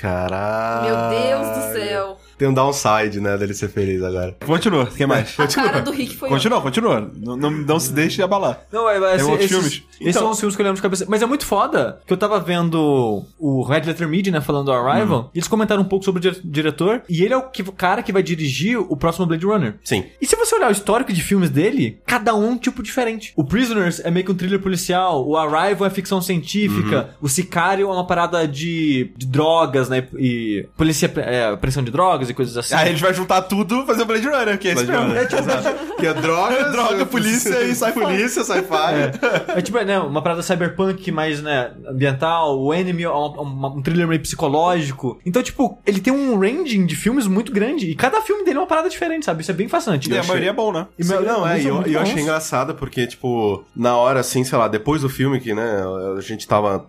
Caralho. Meu Deus do céu. Tem um downside, né, dele ser feliz agora. Continua, o que mais? A cara do Rick foi Continua, continua. Não, não, não se deixe abalar. Não, é, é, Tem outros esses, filmes? Esses Então- são os filmes que eu lembro de cabeça. Mas é muito foda que eu tava vendo o Red Letter Media, né, falando do Arrival, e eles comentaram um pouco sobre o dire- diretor, e ele é o que- cara que vai dirigir o próximo Blade Runner. Sim. E se você olhar o histórico de filmes dele, cada um é um tipo diferente. O Prisoners é meio que um thriller policial, o Arrival é ficção científica, o Sicário é uma parada de, de drogas, né, e polícia, é, pressão de drogas e coisas assim. Aí a gente vai juntar tudo e fazer o Blade Runner, que é esse Blade mesmo. Runner. Exato. Que é droga, Droga, polícia e sci-fi. Polícia, sci-fi. É tipo, né, uma parada cyberpunk mais, né, ambiental, o Enemy é um, um- thriller meio psicológico. Então, tipo, ele tem um ranging de filmes muito grande, e cada filme dele é uma parada diferente, sabe? Isso é bem fascinante. E a Eu maioria é bom, né? E Sim, meu- não, é, e eu, e eu achei engraçado porque, tipo, na hora, assim, sei lá, depois do filme que, né, a gente tava...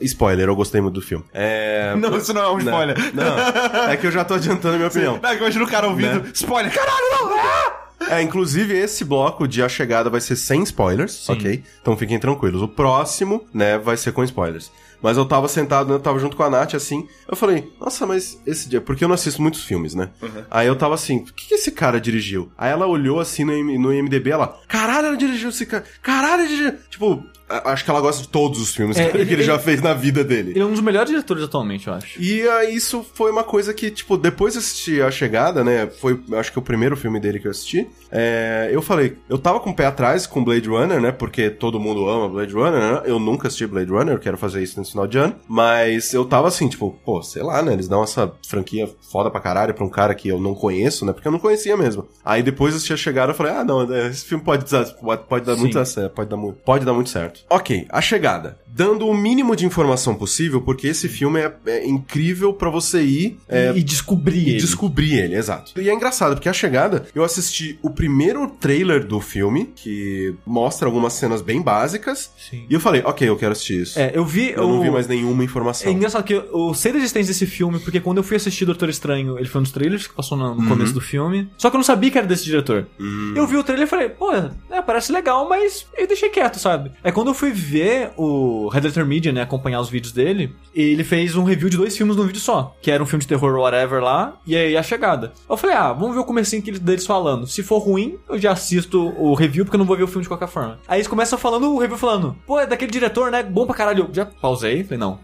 Spoiler, eu gostei muito do filme. É... Não, isso não é um Não, spoiler. Não, é que eu já tô adiantando a minha opinião. Não, é imagina o cara ouvindo. Né? Spoiler, caralho, não! Ah! É, inclusive esse bloco de A Chegada vai ser sem spoilers, ok? Então fiquem tranquilos. O próximo, né, vai ser com spoilers. Mas eu tava sentado, né, eu tava junto com a Nath, assim, eu falei, nossa, mas esse dia... Porque eu não assisto muitos filmes, né? Aí eu tava assim, o que, que esse cara dirigiu? Aí ela olhou assim no, no IMDB, ela, caralho, ela dirigiu esse cara, caralho, ele dirigiu... Tipo, acho que ela gosta de todos os filmes É, que, ele, ele- já ele- fez na vida dele. Ele é um dos melhores diretores atualmente, eu acho. E aí isso foi uma coisa que, tipo, depois de assistir A Chegada, né? Foi, acho que o primeiro filme dele que eu assisti. é, eu falei, eu tava com o pé atrás com Blade Runner, né? Porque todo mundo ama Blade Runner, né? Eu nunca assisti Blade Runner, eu quero fazer isso nesse final de ano. Mas eu tava assim, tipo, pô, sei lá, né? Eles dão essa franquia foda pra caralho pra um cara que eu não conheço, né? Porque eu não conhecia mesmo. Aí depois de assistir A Chegada, eu falei, ah, não, esse filme pode, dar- pode, pode dar Sim. muito certo, pode dar, pode dar muito certo. Ok, A Chegada. Dando o mínimo de informação possível, porque esse filme é, é incrível pra você ir é, e descobrir e ele. descobrir ele, exato. E é engraçado, porque a chegada, eu assisti o primeiro trailer do filme, que mostra algumas cenas bem básicas, Sim. e eu falei, ok, eu quero assistir isso. É, eu vi... eu não o- vi mais nenhuma É informação. engraçado que eu sei da existência desse filme, porque quando eu fui assistir Doutor Estranho, ele foi um dos trailers que passou no, no começo do filme. Só que eu não sabia que era desse diretor. Eu vi o trailer e falei, pô, é, parece legal, mas eu deixei quieto, sabe? É quando quando eu fui ver o Red Letter Media, né, acompanhar os vídeos dele, ele fez um review de dois filmes num vídeo só, que era um filme de terror whatever lá, e aí A Chegada. Eu falei, ah, vamos ver o comecinho deles falando. Se for ruim, eu já assisto o review, porque eu não vou ver o filme de qualquer forma. Aí eles começam falando, o review falando, pô, é daquele diretor, né, bom pra caralho. Eu já pausei, falei, não.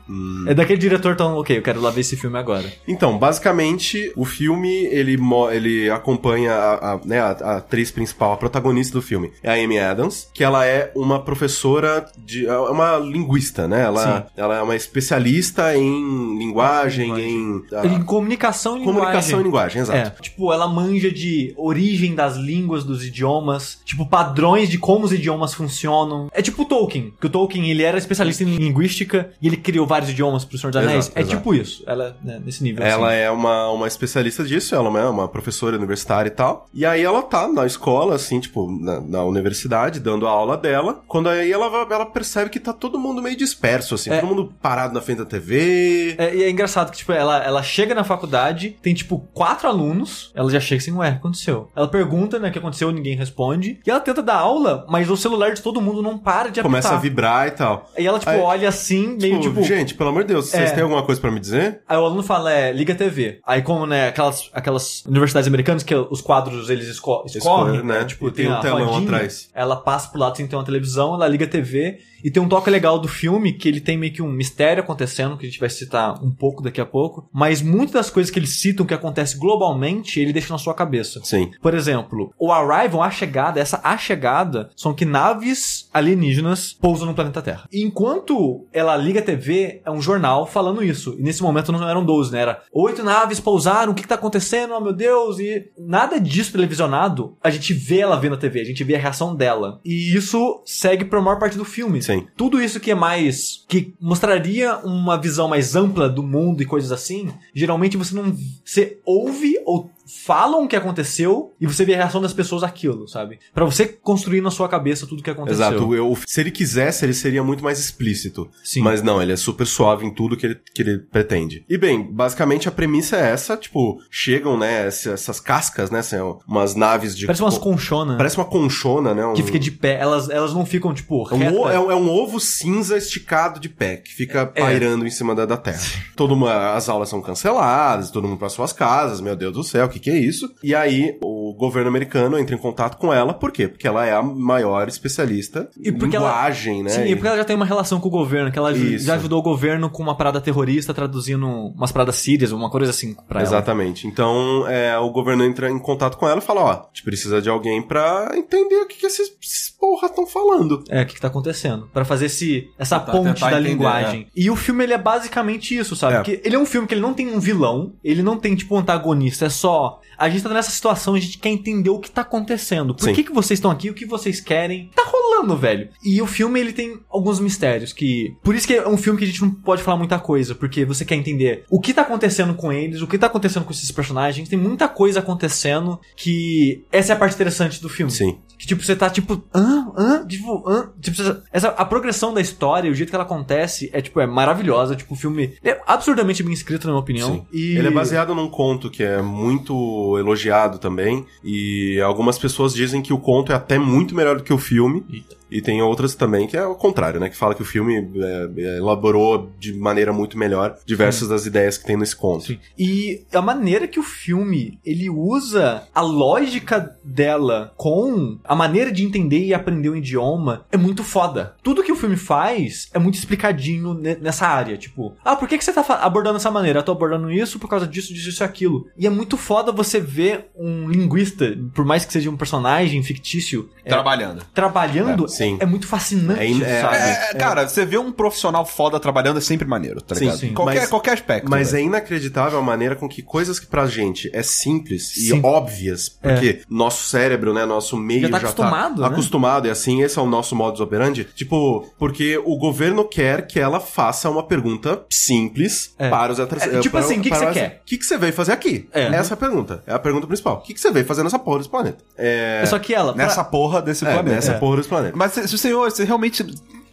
É daquele diretor, então, ok, eu quero lá ver esse filme agora. Então, basicamente, o filme, ele, ele acompanha a, a, né, a, a atriz principal, a protagonista do filme, é a Amy Adams, que ela é uma professora de... é uma linguista, né? Ela, ela é uma especialista em linguagem, em... Em comunicação e comunicação linguagem. e linguagem, exato. É, tipo, ela manja de origem das línguas, dos idiomas, tipo, padrões de como os idiomas funcionam. É tipo o Tolkien, que o Tolkien, ele era especialista em linguística e ele criou vários idiomas pro Senhor dos Anéis. Exato, é exato. tipo isso, ela, né, nesse nível. Ela assim. é uma, uma especialista disso, ela é uma professora universitária e tal. E aí ela tá na escola, assim, tipo, na, na universidade, dando a aula dela. Quando aí ela, vai- ela percebe que tá todo mundo meio disperso, assim, É. todo mundo parado na frente da TV. É, e é engraçado que, tipo, ela, ela chega na faculdade, tem, tipo, quatro alunos, ela já chega assim, ué, o que aconteceu? Ela pergunta, né, o que aconteceu, ninguém responde, e ela tenta dar aula, mas o celular de todo mundo não para de Começa a apitar. vibrar e tal. E ela, tipo, Aí, olha assim, meio, Tipo, tipo... gente, pelo amor de Deus, vocês É. têm alguma coisa pra me dizer? Aí o aluno fala, é, liga a TV. Aí como, né, aquelas, aquelas universidades americanas que os quadros, eles esco escorrem, Escorre, né? né? Tipo, E tem um a telão rodinha, atrás. Ela passa pro lado sem ter uma televisão, ela liga a TV ver. E tem um toque legal do filme, que ele tem meio que um mistério acontecendo, que a gente vai citar um pouco daqui a pouco. Mas muitas das coisas que eles citam que acontece globalmente, ele deixa na sua cabeça. Sim. Por exemplo, o Arrival, a chegada, essa a chegada, são que naves alienígenas pousam no planeta Terra. E enquanto ela liga a TV, é um jornal falando isso. E nesse momento não eram 12, né? Era oito naves pousaram, o que, que tá acontecendo? Oh meu Deus! E nada disso televisionado, a gente vê ela vendo a TV, a gente vê a reação dela. E isso segue pra maior parte do filme. Sim. Tudo isso que é mais. que mostraria uma visão mais ampla do mundo e coisas assim, geralmente você não. Você ouve ou falam o que aconteceu e você vê a reação das pessoas àquilo, sabe? Pra você construir na sua cabeça tudo o que aconteceu. Exato. Eu, se ele quisesse, ele seria muito mais explícito. Sim. Mas não, ele é super suave em tudo que ele, que ele pretende. E bem, basicamente a premissa é essa, tipo, chegam, né, essa- essas cascas, né, são umas naves de... Parece umas conchonas Parece uma conchona, né? um- que fica de pé. Elas, elas não ficam, tipo, É um, reta. o- é um- é um ovo cinza esticado de pé, que fica pairando em cima da, da terra. Todo mundo, as aulas são canceladas, todo mundo para suas casas, meu Deus do céu, que, que é isso? E aí, o governo americano entra em contato com ela, por quê? Porque ela é a maior especialista E em porque ela- linguagem, né? Sim, E- porque ela já tem uma relação com o governo, que ela Isso. já ajudou o governo com uma parada terrorista, traduzindo umas paradas sírias, uma coisa assim pra ela. Exatamente. Então, é, o governo entra em contato com ela e fala, ó, a gente precisa de alguém pra entender o que, que esses, esses porra estão falando. É, o que, que tá acontecendo. Pra fazer esse, essa ponte da entender, linguagem. E o filme, ele é basicamente isso, sabe? É. Porque ele é um filme que ele não tem um vilão, ele não tem, tipo, um antagonista, é só... 哦。A gente tá nessa situação, a gente quer entender o que tá acontecendo. Por Sim. que, que vocês estão aqui? O que vocês querem? Tá rolando, velho. E o filme, ele tem alguns mistérios que... Por isso que é um filme que a gente não pode falar muita coisa, porque você quer entender o que tá acontecendo com eles, o que tá acontecendo com esses personagens. Tem muita coisa acontecendo que... Essa é a parte interessante do filme. Sim. Que, tipo, você tá, tipo, hã? Hã? Tipo, hã? Tipo, essa- a progressão da história, o jeito que ela acontece, é, tipo, é maravilhosa. Tipo, o filme é absurdamente bem escrito, na minha opinião. Sim. E... Ele é baseado num conto que é muito elogiado também. E algumas pessoas dizem que o conto é até muito melhor do que o filme. Eita. E tem outras também que é o contrário, né? Que fala que o filme é, é, elaborou de maneira muito melhor diversas das ideias que tem nesse conto. Sim. E a maneira que o filme, ele usa a lógica dela com a maneira de entender e aprender o idioma é muito foda. Tudo que o filme faz é muito explicadinho ne- nessa área. Tipo, ah, por que, que você tá abordando dessa maneira? Eu tô abordando isso por causa disso, disso, isso e aquilo. E é muito foda você ver um linguista, por mais que seja um personagem fictício, é, Trabalhando. trabalhando, É, sim. é, muito fascinante, É é- sabe? É, cara, você vê um profissional foda trabalhando é sempre maneiro, tá Sim, ligado? sim. Qualquer, Mas- qualquer aspecto. Mas velho. é inacreditável a maneira com que coisas que pra gente é simples Sim. e óbvias, porque nosso cérebro, né, nosso meio Já já tá tá, acostumado, né? acostumado, e assim, esse é o nosso modus operandi. Tipo, porque o governo quer que ela faça uma pergunta simples É. para os atras- É, tipo para- assim, o que que você quer? O que, que você veio fazer aqui? É. Essa é a pergunta. É a pergunta principal. O que, que você veio fazer nessa porra desse planeta? É. É só que ela... pra- Nessa porra desse é, planeta. nessa É. porra desse planeta. Mas senhor, você realmente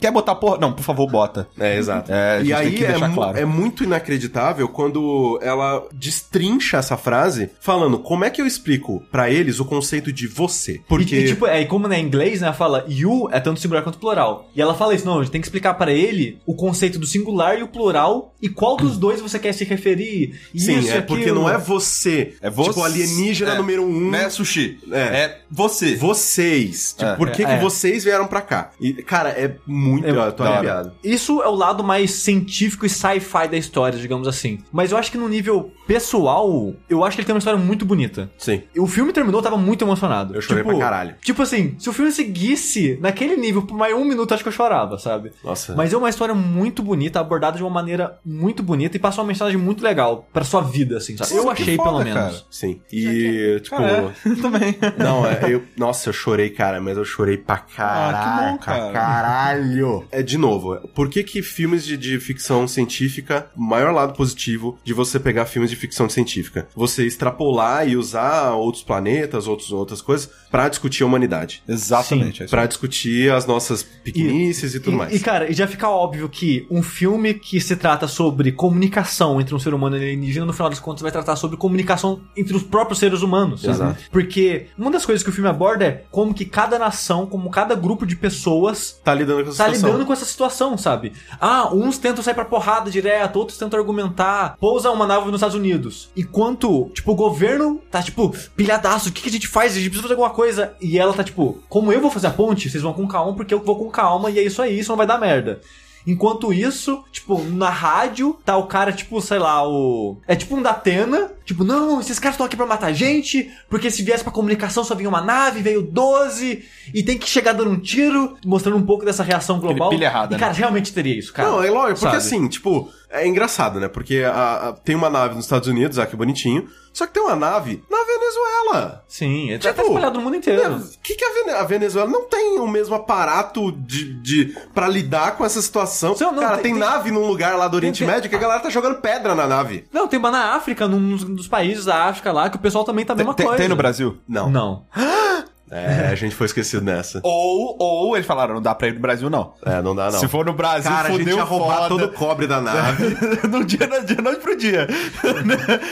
Quer botar porra? Não, por favor, bota. É, exato. É, e aí é, claro. é muito inacreditável quando ela destrincha essa frase falando como é que eu explico pra eles o conceito de você. Porque... E, e, tipo, é, e como é em inglês, né, ela fala you é tanto singular quanto plural. E ela fala isso, não, a gente tem que explicar pra ele o conceito do singular e o plural e qual dos dois você quer se referir. Sim, Isso, é porque aquilo. não é você. É você. Tipo, alienígena é, número um. Não é sushi. É. É, você. Vocês. Tipo, É. por que, É, que é. vocês vieram pra cá? E, cara, é muito. É, eu tô arrepiado. Isso é o lado mais científico e sci-fi da história, digamos assim. Mas eu acho que no nível pessoal, eu acho que ele tem uma história muito bonita. Sim. O filme terminou, eu tava muito emocionado. Eu chorei tipo, pra caralho. Tipo assim, se o filme seguisse naquele nível por mais um minuto, acho que eu chorava, sabe? Nossa. Mas é uma história muito bonita, abordada de uma maneira muito bonita e passa uma mensagem muito legal pra sua vida, assim, sabe? Eu achei, foda, pelo menos. cara. Sim. E, tipo. Ah, é? Também. Não, é, eu, nossa, eu chorei, cara, mas eu chorei pra caralho. Ah, que bom, cara. Caralho. É, de novo, por que que filmes de, de ficção científica, o maior lado positivo de você pegar filmes de ficção científica? Você extrapolar e usar outros planetas, outros, outras coisas, pra discutir a humanidade. Exatamente. é. Pra discutir as nossas pequenices e, tudo E, mais. e, cara, e já fica óbvio que um filme que se trata sobre comunicação entre um ser humano e alienígena, no final das contas, vai tratar sobre comunicação entre os próprios seres humanos. Exato. Porque uma das coisas que o filme aborda é como que cada nação, como cada grupo de pessoas tá lidando com essa tá situação. lidando com essa situação, sabe? Ah, uns tentam sair pra porrada direto, outros tentam argumentar. Pousa uma nave nos Estados Unidos. Enquanto, tipo, o governo tá, tipo, pilhadaço, o que, que a gente faz? A gente precisa fazer alguma coisa. E ela tá, tipo, como eu vou fazer a ponte, vocês vão com calma, porque eu vou com calma, e é isso aí, isso não vai dar merda. Enquanto isso, tipo, na rádio, tá o cara, tipo, sei lá, o. É tipo um da Atena. Tipo, não, esses caras estão aqui pra matar a gente, porque se viesse pra comunicação só vinha uma nave, veio 12, e tem que chegar dando um tiro, mostrando um pouco dessa reação global. pilha errada, e, cara, né? realmente teria isso, cara. Não, é lógico, porque Sabe? assim, tipo, é engraçado, né? Porque a- a- tem uma nave nos Estados Unidos, ah, que bonitinho, só que tem uma nave na Venezuela. Sim, é Tipo, tá espalhado no mundo inteiro. O que, que a, Vene- a Venezuela não tem o mesmo aparato de, de para lidar com essa situação? Não, Cara, tem- tem, tem- nave num lugar lá do Oriente tem- Médio que a galera tá jogando pedra na nave. Não, tem uma na África, num dos países da África lá, que o pessoal também tá a mesma Tem, coisa. tem no Brasil? Não. Não. É, a gente foi esquecido nessa. Ou, ou eles falaram, não dá pra ir no Brasil, não. É, não dá não. Se for no Brasil, Cara, a gente fudeu ia roubar foda. todo o cobre da nave. no dia, no dia, noite pro dia.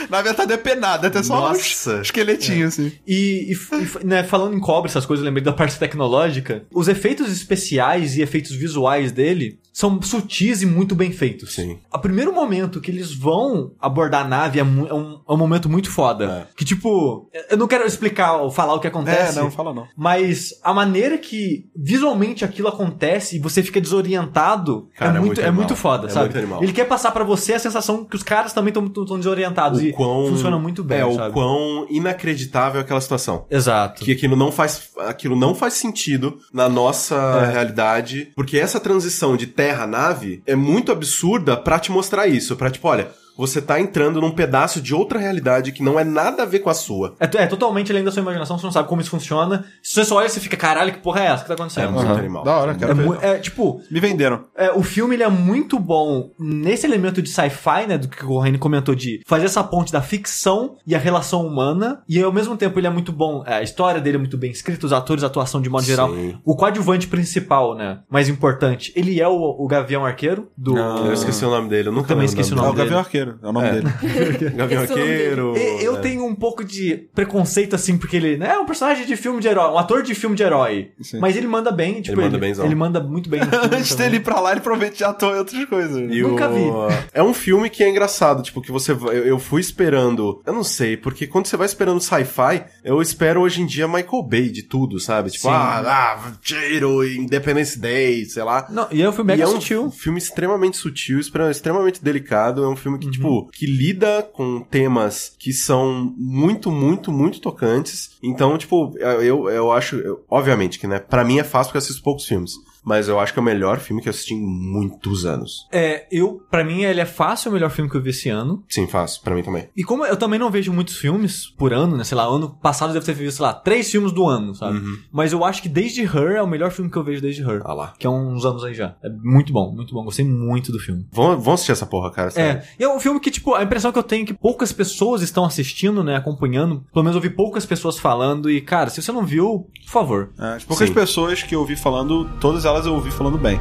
Na verdade, tá depenada, até só Nossa. um esqueletinho, assim. E, e e né, falando em cobre, essas coisas, eu lembrei da parte tecnológica. Os efeitos especiais e efeitos visuais dele são sutis e muito bem feitos. Sim. O primeiro momento que eles vão abordar a nave é, mu- é um, é um momento muito foda. É. Que, tipo, eu não quero explicar ou falar o que acontece. É, não, fala não. Mas a maneira que visualmente aquilo acontece e você fica desorientado Cara, é, é muito, muito é muito foda, É sabe? muito. Ele quer passar pra você a sensação que os caras também estão desorientados e O quão... funciona muito bem, É, sabe? o quão inacreditável é aquela situação. Exato. que aquilo não faz aquilo não faz sentido na nossa É. realidade, porque essa transição de terra a nave é muito absurda pra te mostrar isso, Pra tipo, olha, você tá entrando num pedaço de outra realidade que não é nada a ver com a sua. É, é totalmente além da sua imaginação, você não sabe como isso funciona. Se você só olha, você fica, caralho, que porra é essa que tá acontecendo? É muito Aham. animal. Da hora, quero É, ver. é, tipo, Me venderam. é, o filme ele é muito bom nesse elemento de sci-fi, né? Do que o Reni comentou de fazer essa ponte da ficção e a relação humana. E ao mesmo tempo ele é muito bom. é, a história dele é muito bem escrita, os atores, a atuação de modo geral. Sim. O coadjuvante principal, né? Mais importante, ele é o, o Gavião Arqueiro do. Ah. Eu esqueci o nome dele, eu nunca também lembro esqueci o É nome o dele. Gavião Arqueiro, é o nome É. dele. Gavião é dele. Arqueiro. E- Eu é. tenho um pouco de preconceito, assim, porque ele né, é um personagem de filme de herói, um ator de filme de herói. Sim. Mas ele manda bem, tipo, Ele manda benzão. ele manda muito bem. Antes dele ir pra lá, ele provavelmente já atuou em outras coisas. E Nunca o- vi. É um filme que é engraçado, tipo, que você. vai- Eu, fui esperando. Eu não sei, porque quando você vai esperando sci-fi, eu espero hoje em dia Michael Bay de tudo, sabe? Tipo, ah, ah, tiro, Independence Day, sei lá. Não, e é um filme mega e é um sutil. filme extremamente sutil, extre- extremamente delicado. É um filme que, Uhum. tipo, que lida com temas que são muito, muito, muito tocantes. Então, tipo, eu, eu acho. eu- obviamente que, né? Pra mim é fácil porque eu assisto poucos filmes. Mas eu acho que é o melhor filme que eu assisti em muitos anos. É, eu, pra mim, ele é fácil o melhor filme que eu vi esse ano. Sim, fácil. Pra mim também. E como eu também não vejo muitos filmes por ano, né? Sei lá, ano passado eu devo ter visto, sei lá, três filmes do ano, sabe? Uhum. Mas eu acho que desde Her é o melhor filme que eu vejo desde Her. Ah lá. Que é uns anos aí já. É muito bom, muito bom. Gostei muito do filme. Vamos, vamos assistir essa porra, cara. sério. É, e é um filme que, tipo, a impressão que eu tenho é que poucas pessoas estão assistindo, né, acompanhando. Pelo menos eu vi poucas pessoas falando. E, cara, se você não viu, por favor. É, as poucas Sim. pessoas que eu ouvi falando, todas elas eu ouvi falando bem.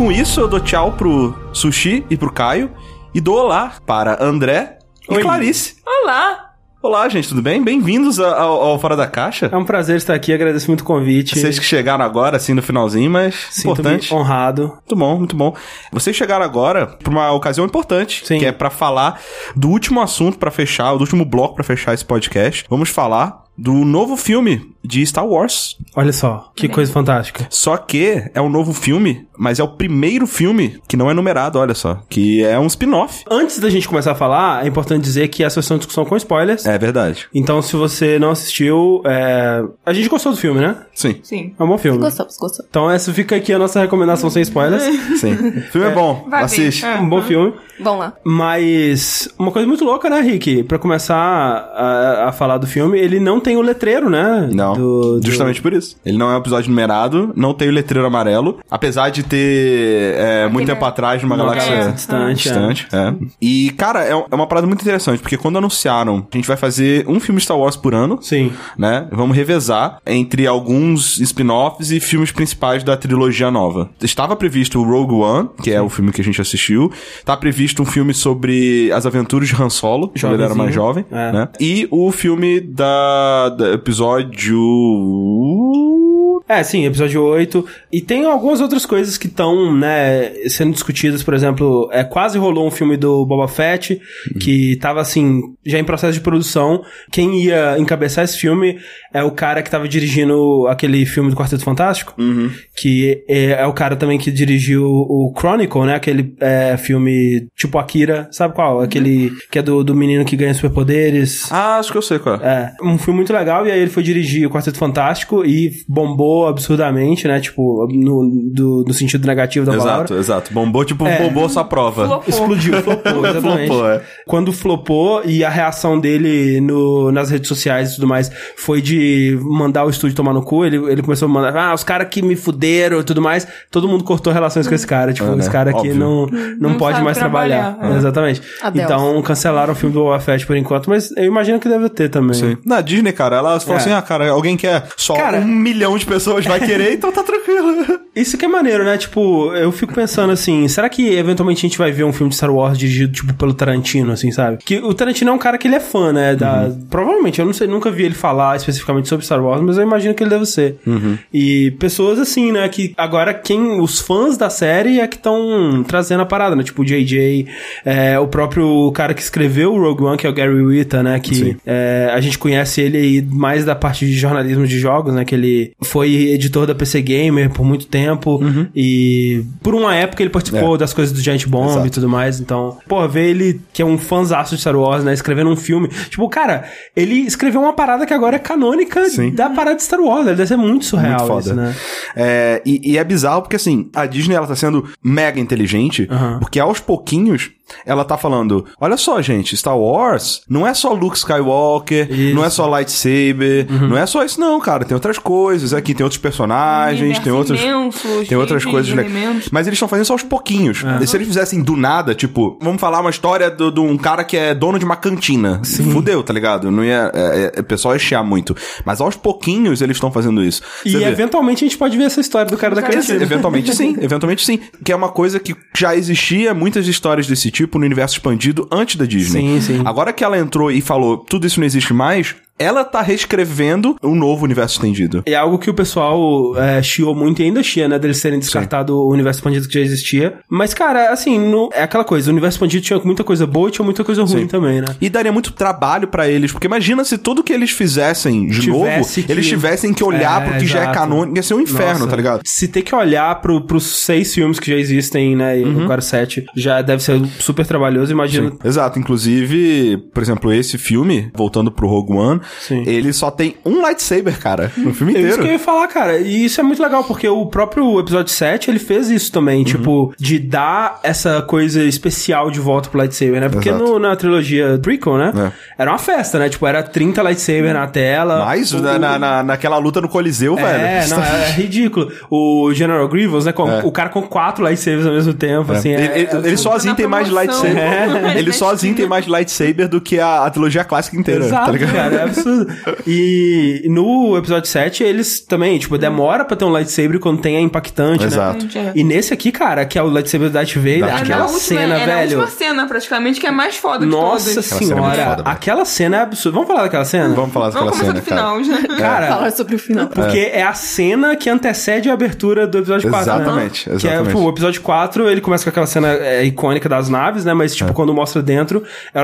Com isso, eu dou tchau pro Sushi e pro Caio. E dou olá para André e Oi. Clarice. Olá! Olá, gente, tudo bem? Bem-vindos ao, ao Fora da Caixa. É um prazer estar aqui, agradeço muito o convite. Vocês que chegaram agora, assim, no finalzinho, mas Sinto-me importante. honrado. Muito bom, muito bom. Vocês chegaram agora pra uma ocasião importante, Sim. que é pra falar do último assunto pra fechar, do último bloco pra fechar esse podcast. Vamos falar do novo filme de Star Wars. Olha só, que coisa fantástica. Só que é um novo filme, mas é o primeiro filme que não é numerado, olha só, que é um spin-off. Antes da gente começar a falar, é importante dizer que essa é uma discussão com spoilers. É verdade. Então, se você não assistiu, é... a gente gostou do filme, né? Sim, Sim. É um bom filme. Gostamos, gostou. Então, essa fica aqui a nossa recomendação sem spoilers. sim. O filme é, bom, Vai ver. assiste. É. um bom filme. Vamos lá. Mas uma coisa muito louca, né, Rick? Pra começar a, a falar do filme, ele não tem o letreiro, né? Não, Do- do- justamente por isso. Ele não é um episódio numerado, não tem o letreiro amarelo, apesar de ter é, muito tempo atrás numa Uma galáxia galáxia distante, é. distante, é. E, cara, é, é uma parada muito interessante, porque quando anunciaram, a gente vai fazer um filme Star Wars por ano, Sim. né? Vamos revezar entre alguns spin-offs e filmes principais da trilogia nova. Estava previsto o Rogue One, que é o filme que a gente assistiu. Tá previsto um filme sobre as aventuras de Han Solo, quando ele era mais jovem, é. né? E o filme da, da episódio... Ooh. É, sim, episódio 8. E tem algumas outras coisas que estão, né, sendo discutidas, por exemplo, é, quase rolou um filme do Boba Fett, que tava, assim, já em processo de produção. Quem ia encabeçar esse filme é o cara que tava dirigindo aquele filme do Quarteto Fantástico, que é, é o cara também que dirigiu o Chronicle, né, aquele é, filme tipo Akira, sabe qual? Aquele que é do, do menino que ganha superpoderes. Ah, acho que eu sei qual é. É, um filme muito legal, e aí ele foi dirigir o Quarteto Fantástico e bombou absurdamente, né? Tipo, no, do, no sentido negativo da palavra. Exato, exato. Bombou, tipo, É. bombou sua prova. Flopou. Explodiu, flopou, exatamente. Flopou, é. Quando flopou e a reação dele no, nas redes sociais e tudo mais foi de mandar o estúdio tomar no cu, ele, ele começou a mandar, ah, os caras que me fuderam e tudo mais, todo mundo cortou relações com esse cara. Tipo, É, né? esse cara aqui Óbvio. não, não, Não pode mais trabalhar. trabalhar. Exatamente. Adeus. Então cancelaram o filme do Boba Fett por enquanto, mas eu imagino que deve ter também. Sim. Na Disney, cara, ela falou É. assim: ah, cara, alguém quer só Cara- um milhão de pessoas vai querer, então tá tranquilo. Isso que é maneiro, né? Tipo, eu fico pensando assim, será que eventualmente a gente vai ver um filme de Star Wars dirigido, tipo, pelo Tarantino, assim, sabe? Que o Tarantino é um cara que ele é fã, né? Da... Provavelmente, eu não sei, nunca vi ele falar especificamente sobre Star Wars, mas eu imagino que ele deve ser. E pessoas assim, né? Que agora quem. Os fãs da série é que estão trazendo a parada, né? Tipo, o JJ, é, o próprio cara que escreveu o Rogue One, que é o Gary Whitta, né? Que é, a gente conhece ele aí mais da parte de jornalismo de jogos, né? Que ele foi editor da PC Gamer por muito tempo. E por uma época ele participou É. das coisas do Giant Bomb Exato. e tudo mais. Então, pô, ver ele, que é um fãzaço de Star Wars, né? Escrevendo um filme. Tipo, cara, ele escreveu uma parada que agora é canônica Sim. da parada de Star Wars. Ele deve ser muito surreal Muito foda. isso, né? É, e, e é bizarro porque, assim, a Disney ela tá sendo mega inteligente, Aham. porque aos pouquinhos ela tá falando: olha só, gente, Star Wars não é só Luke Skywalker, Isso. Uhum. não é só lightsaber, não é só isso, não, cara. Tem outras coisas aqui, tem outros personagens, tem outras. Imenso, Tem outras coisas elementos. Mas eles estão fazendo isso aos pouquinhos. E Se eles fizessem do nada, tipo, vamos falar uma história do- de um cara que é dono de uma cantina. Fudeu, tá ligado? Não ia. É, é, o pessoal ia chiar muito. Mas aos pouquinhos eles estão fazendo isso. E Você vê. eventualmente a gente pode ver essa história do cara da cantina. Eventualmente sim, eventualmente sim. Que é uma coisa que já existia muitas histórias desse tipo no universo expandido antes da Disney. Sim, sim. Agora que ela entrou e falou tudo isso não existe mais, ela tá reescrevendo um novo universo estendido. É algo que o pessoal é, chiou muito e ainda chia, né? Deles terem descartado o universo expandido que já existia. Mas, cara, assim, no- é aquela coisa. O universo expandido tinha muita coisa boa e tinha muita coisa ruim Sim. também, né? E daria muito trabalho pra eles, porque imagina se tudo que eles fizessem de Tivesse novo, que- eles tivessem que olhar É, pro que já é exato. canônico, ia ser um inferno, Nossa, tá ligado? Se ter que olhar pro, pros seis filmes que já existem, né? E Uhum. agora sete, já deve ser super trabalhoso, imagino. Exato, inclusive, por exemplo, esse filme, voltando pro Rogue One, Sim. ele só tem um lightsaber, cara, no filme É isso inteiro. que eu ia falar, cara. E isso é muito legal, porque o próprio episódio 7, ele fez isso Uhum. também, tipo, de dar essa coisa especial de volta pro lightsaber, né? Porque no- na trilogia prequel, né? É. Era uma festa, né? Tipo, era 30 lightsaber na tela. Mas O- na, na, na- naquela luta no Coliseu, velho. É, não, é ridículo. O General Grievous, né? com- É. O cara com quatro lightsabers ao mesmo tempo, assim. ele, é- ele- é- ele sozinho tem mais lightsaber. É. Ele sozinho tem mais lightsaber do que a, a trilogia clássica inteira, Exato, tá ligado? cara, é absurdo. E no episódio 7, eles também, tipo, demora pra ter um lightsaber quando tem é impactante, Exato. né? E nesse aqui, cara, que é o lightsaber do Darth Vader, Darth aquela na última, cena, é velho. última cena, praticamente, que é a mais foda de Nossa todas. cena é senhora, foda, aquela cena é absurda. Vamos falar daquela cena? Vamos falar daquela Vamos começar cena, do cara. final, já. Cara, Falar sobre o final. Porque é. a cena que antecede a abertura do episódio 4. Exatamente, né? Que é, exatamente. tipo, o episódio 4, ele começa com aquela cena é, icônica das naves, né? Mas, tipo, quando mostra dentro, é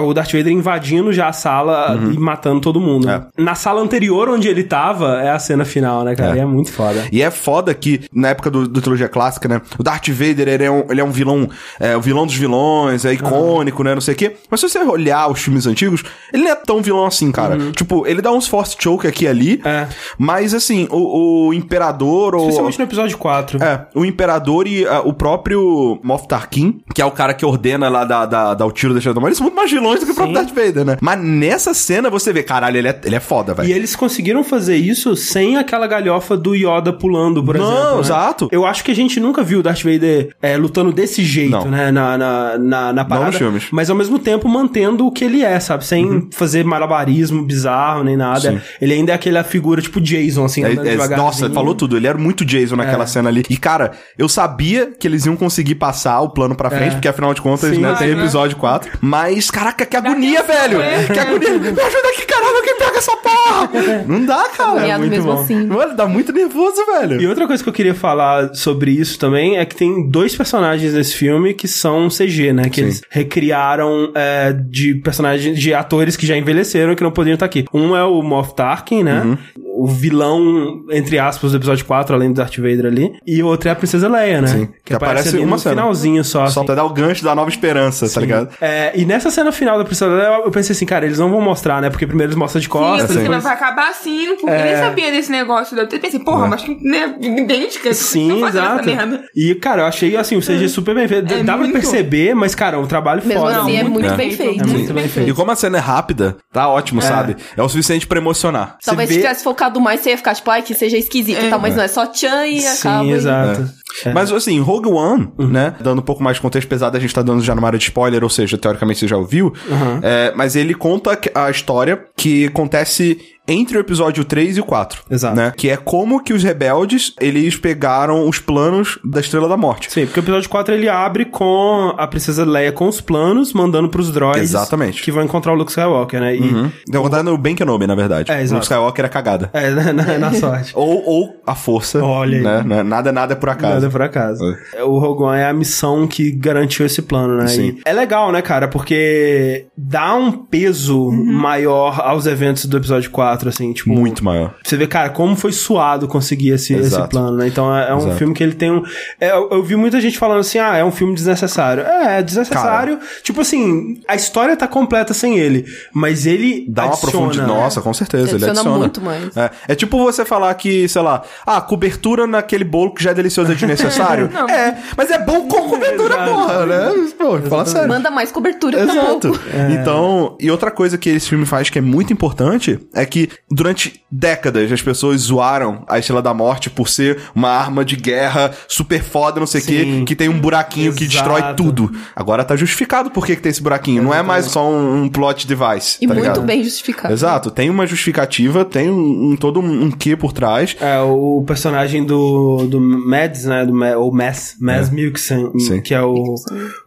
o é Darth Vader invadindo já a sala e matando todo mundo. né? Na sala anterior, onde ele tava, é a cena final, né, cara? É. E é muito foda. E é foda que, na época do, do trilogia clássica, né? O Darth Vader, ele é um, ele é um vilão, é o vilão dos vilões, é icônico, né? Não sei o quê. Mas se você olhar os filmes antigos, ele não é tão vilão assim, cara. Tipo, ele dá uns force choke aqui e ali. É. Mas, assim, o, o Imperador ou... Especialmente no episódio 4. É, o Imperador e ah, o próprio Moff Tarkin, que é o cara que ordena lá da, da, dar o tiro da da Morte, eles são muito mais vilões do que o próprio Darth Vader, né? Mas nessa cena você vê, caralho, ele é, ele é foda, velho. E eles conseguiram fazer isso sem aquela galhofa do Yoda pulando, por Não, exemplo. né? exato. Eu acho que a gente nunca viu o Darth Vader é, lutando desse jeito, Não. né? Na, na, na, na parada. nos filmes. Mas ao mesmo tempo mantendo o que ele é, sabe? Sem fazer malabarismo bizarro nem nada. Sim. Ele ainda é aquela figura tipo Jason, assim, É, é, nossa, falou tudo. Ele era muito Jason naquela É. cena ali. E, cara, eu sabia que eles iam conseguir passar o plano pra frente, porque afinal de contas, É. Sim, né, tem episódio 4. Mas, caraca, que agonia, velho! Que agonia! Me ajuda aqui, caralho, quem pega essa porra? Não dá, cara. Agoniado muito mesmo bom. assim. Mano, dá muito nervoso, velho. E outra coisa que eu queria falar sobre isso também é que tem dois personagens nesse filme que são CG, né? Que Sim. eles recriaram é, de personagens, de atores que já envelheceram e que não poderiam estar aqui. Um é o Moff Tarkin, né? Uhum. O vilão, entre aspas, do episódio 4, além do Darth Vader ali. E o outro é a Princesa Leia, né? Sim. Que aparece ali uma no cena. finalzinho só. Só assim. pra dar o gancho da nova esperança, tá ligado? É, e nessa cena final da Princesa Leia, eu pensei assim, cara, eles não vão mostrar, né? Porque primeiro eles mostram de Sim, costas, pensei, depois... vai acabar assim, porque eu nem sabia desse negócio. Eu pensei, porra, mas que né, idêntica. Sim, exato. Merda. E, cara, eu achei, assim, o CG super bem feito. É Dá pra muito. perceber, mas, cara, um trabalho Mesmo foda. assim, é muito muito bem feito. feito. É muito bem feito. E como a cena é rápida, tá ótimo, sabe? É o suficiente pra emocionar. Talvez se tivesse focado mais, você ia ficar tipo, ai, que seja esquisito e tal, mas não é só Chan e acaba. Sim, e- exato. É. Mas assim, Rogue One, né? Dando um pouco mais de contexto, apesar da gente tá dando já numa área de spoiler, ou seja, teoricamente você já ouviu. é, mas ele conta que- a história que acontece entre o episódio 3 e o 4. Exato. Né? Que é como que os rebeldes, eles pegaram os planos da Estrela da Morte. Sim, porque o episódio 4 ele abre com a Princesa Leia com os planos, mandando pros droids. Exatamente. Que vão encontrar o Luke Skywalker, né? E, Então, contando no Ben Kenobi, na verdade. É, o exato. Luke Skywalker é cagada. É, na, na- na sorte. Ou, ou a força. Olha aí. Né? Né? Nada, nada é por acaso. Nada por acaso. O Rogue One é a missão que garantiu esse plano, né? Sim. E é legal, né, cara? Porque dá um peso maior aos eventos do episódio 4, assim, tipo... Muito maior. Você vê, cara, como foi suado conseguir esse, esse plano, né? Então é, é um Exato. filme que ele tem um. é, eu, eu vi muita gente falando assim: ah, é um filme desnecessário. É, é desnecessário. Tipo assim, a história tá completa sem ele. Mas ele. Dá uma adiciona, profundidade. Nossa, com certeza. Ele Adiciona adiciona. muito mais. É. É tipo você falar que, sei lá, ah, cobertura naquele bolo que já é delicioso é desnecessário. é, mas é bom com cobertura, Exato. porra, né? Pô, fala sério. Manda mais cobertura pra Exato. pouco. Então, e outra coisa que esse filme faz que é muito importante é que durante décadas as pessoas zoaram a Estrela da Morte por ser uma arma de guerra super foda, não sei o quê, que tem um buraquinho que Exato. destrói tudo. Agora tá justificado por que, que tem esse buraquinho. Não é mais só um, um plot device. E tá muito ligado? bem justificado. Exato, tem uma justificativa, tem um, um- todo um, um quê por trás. É, o personagem do, do Mads, né? Do, Ma- ou Mads, Mads Mikkelsen, Sim. que é o,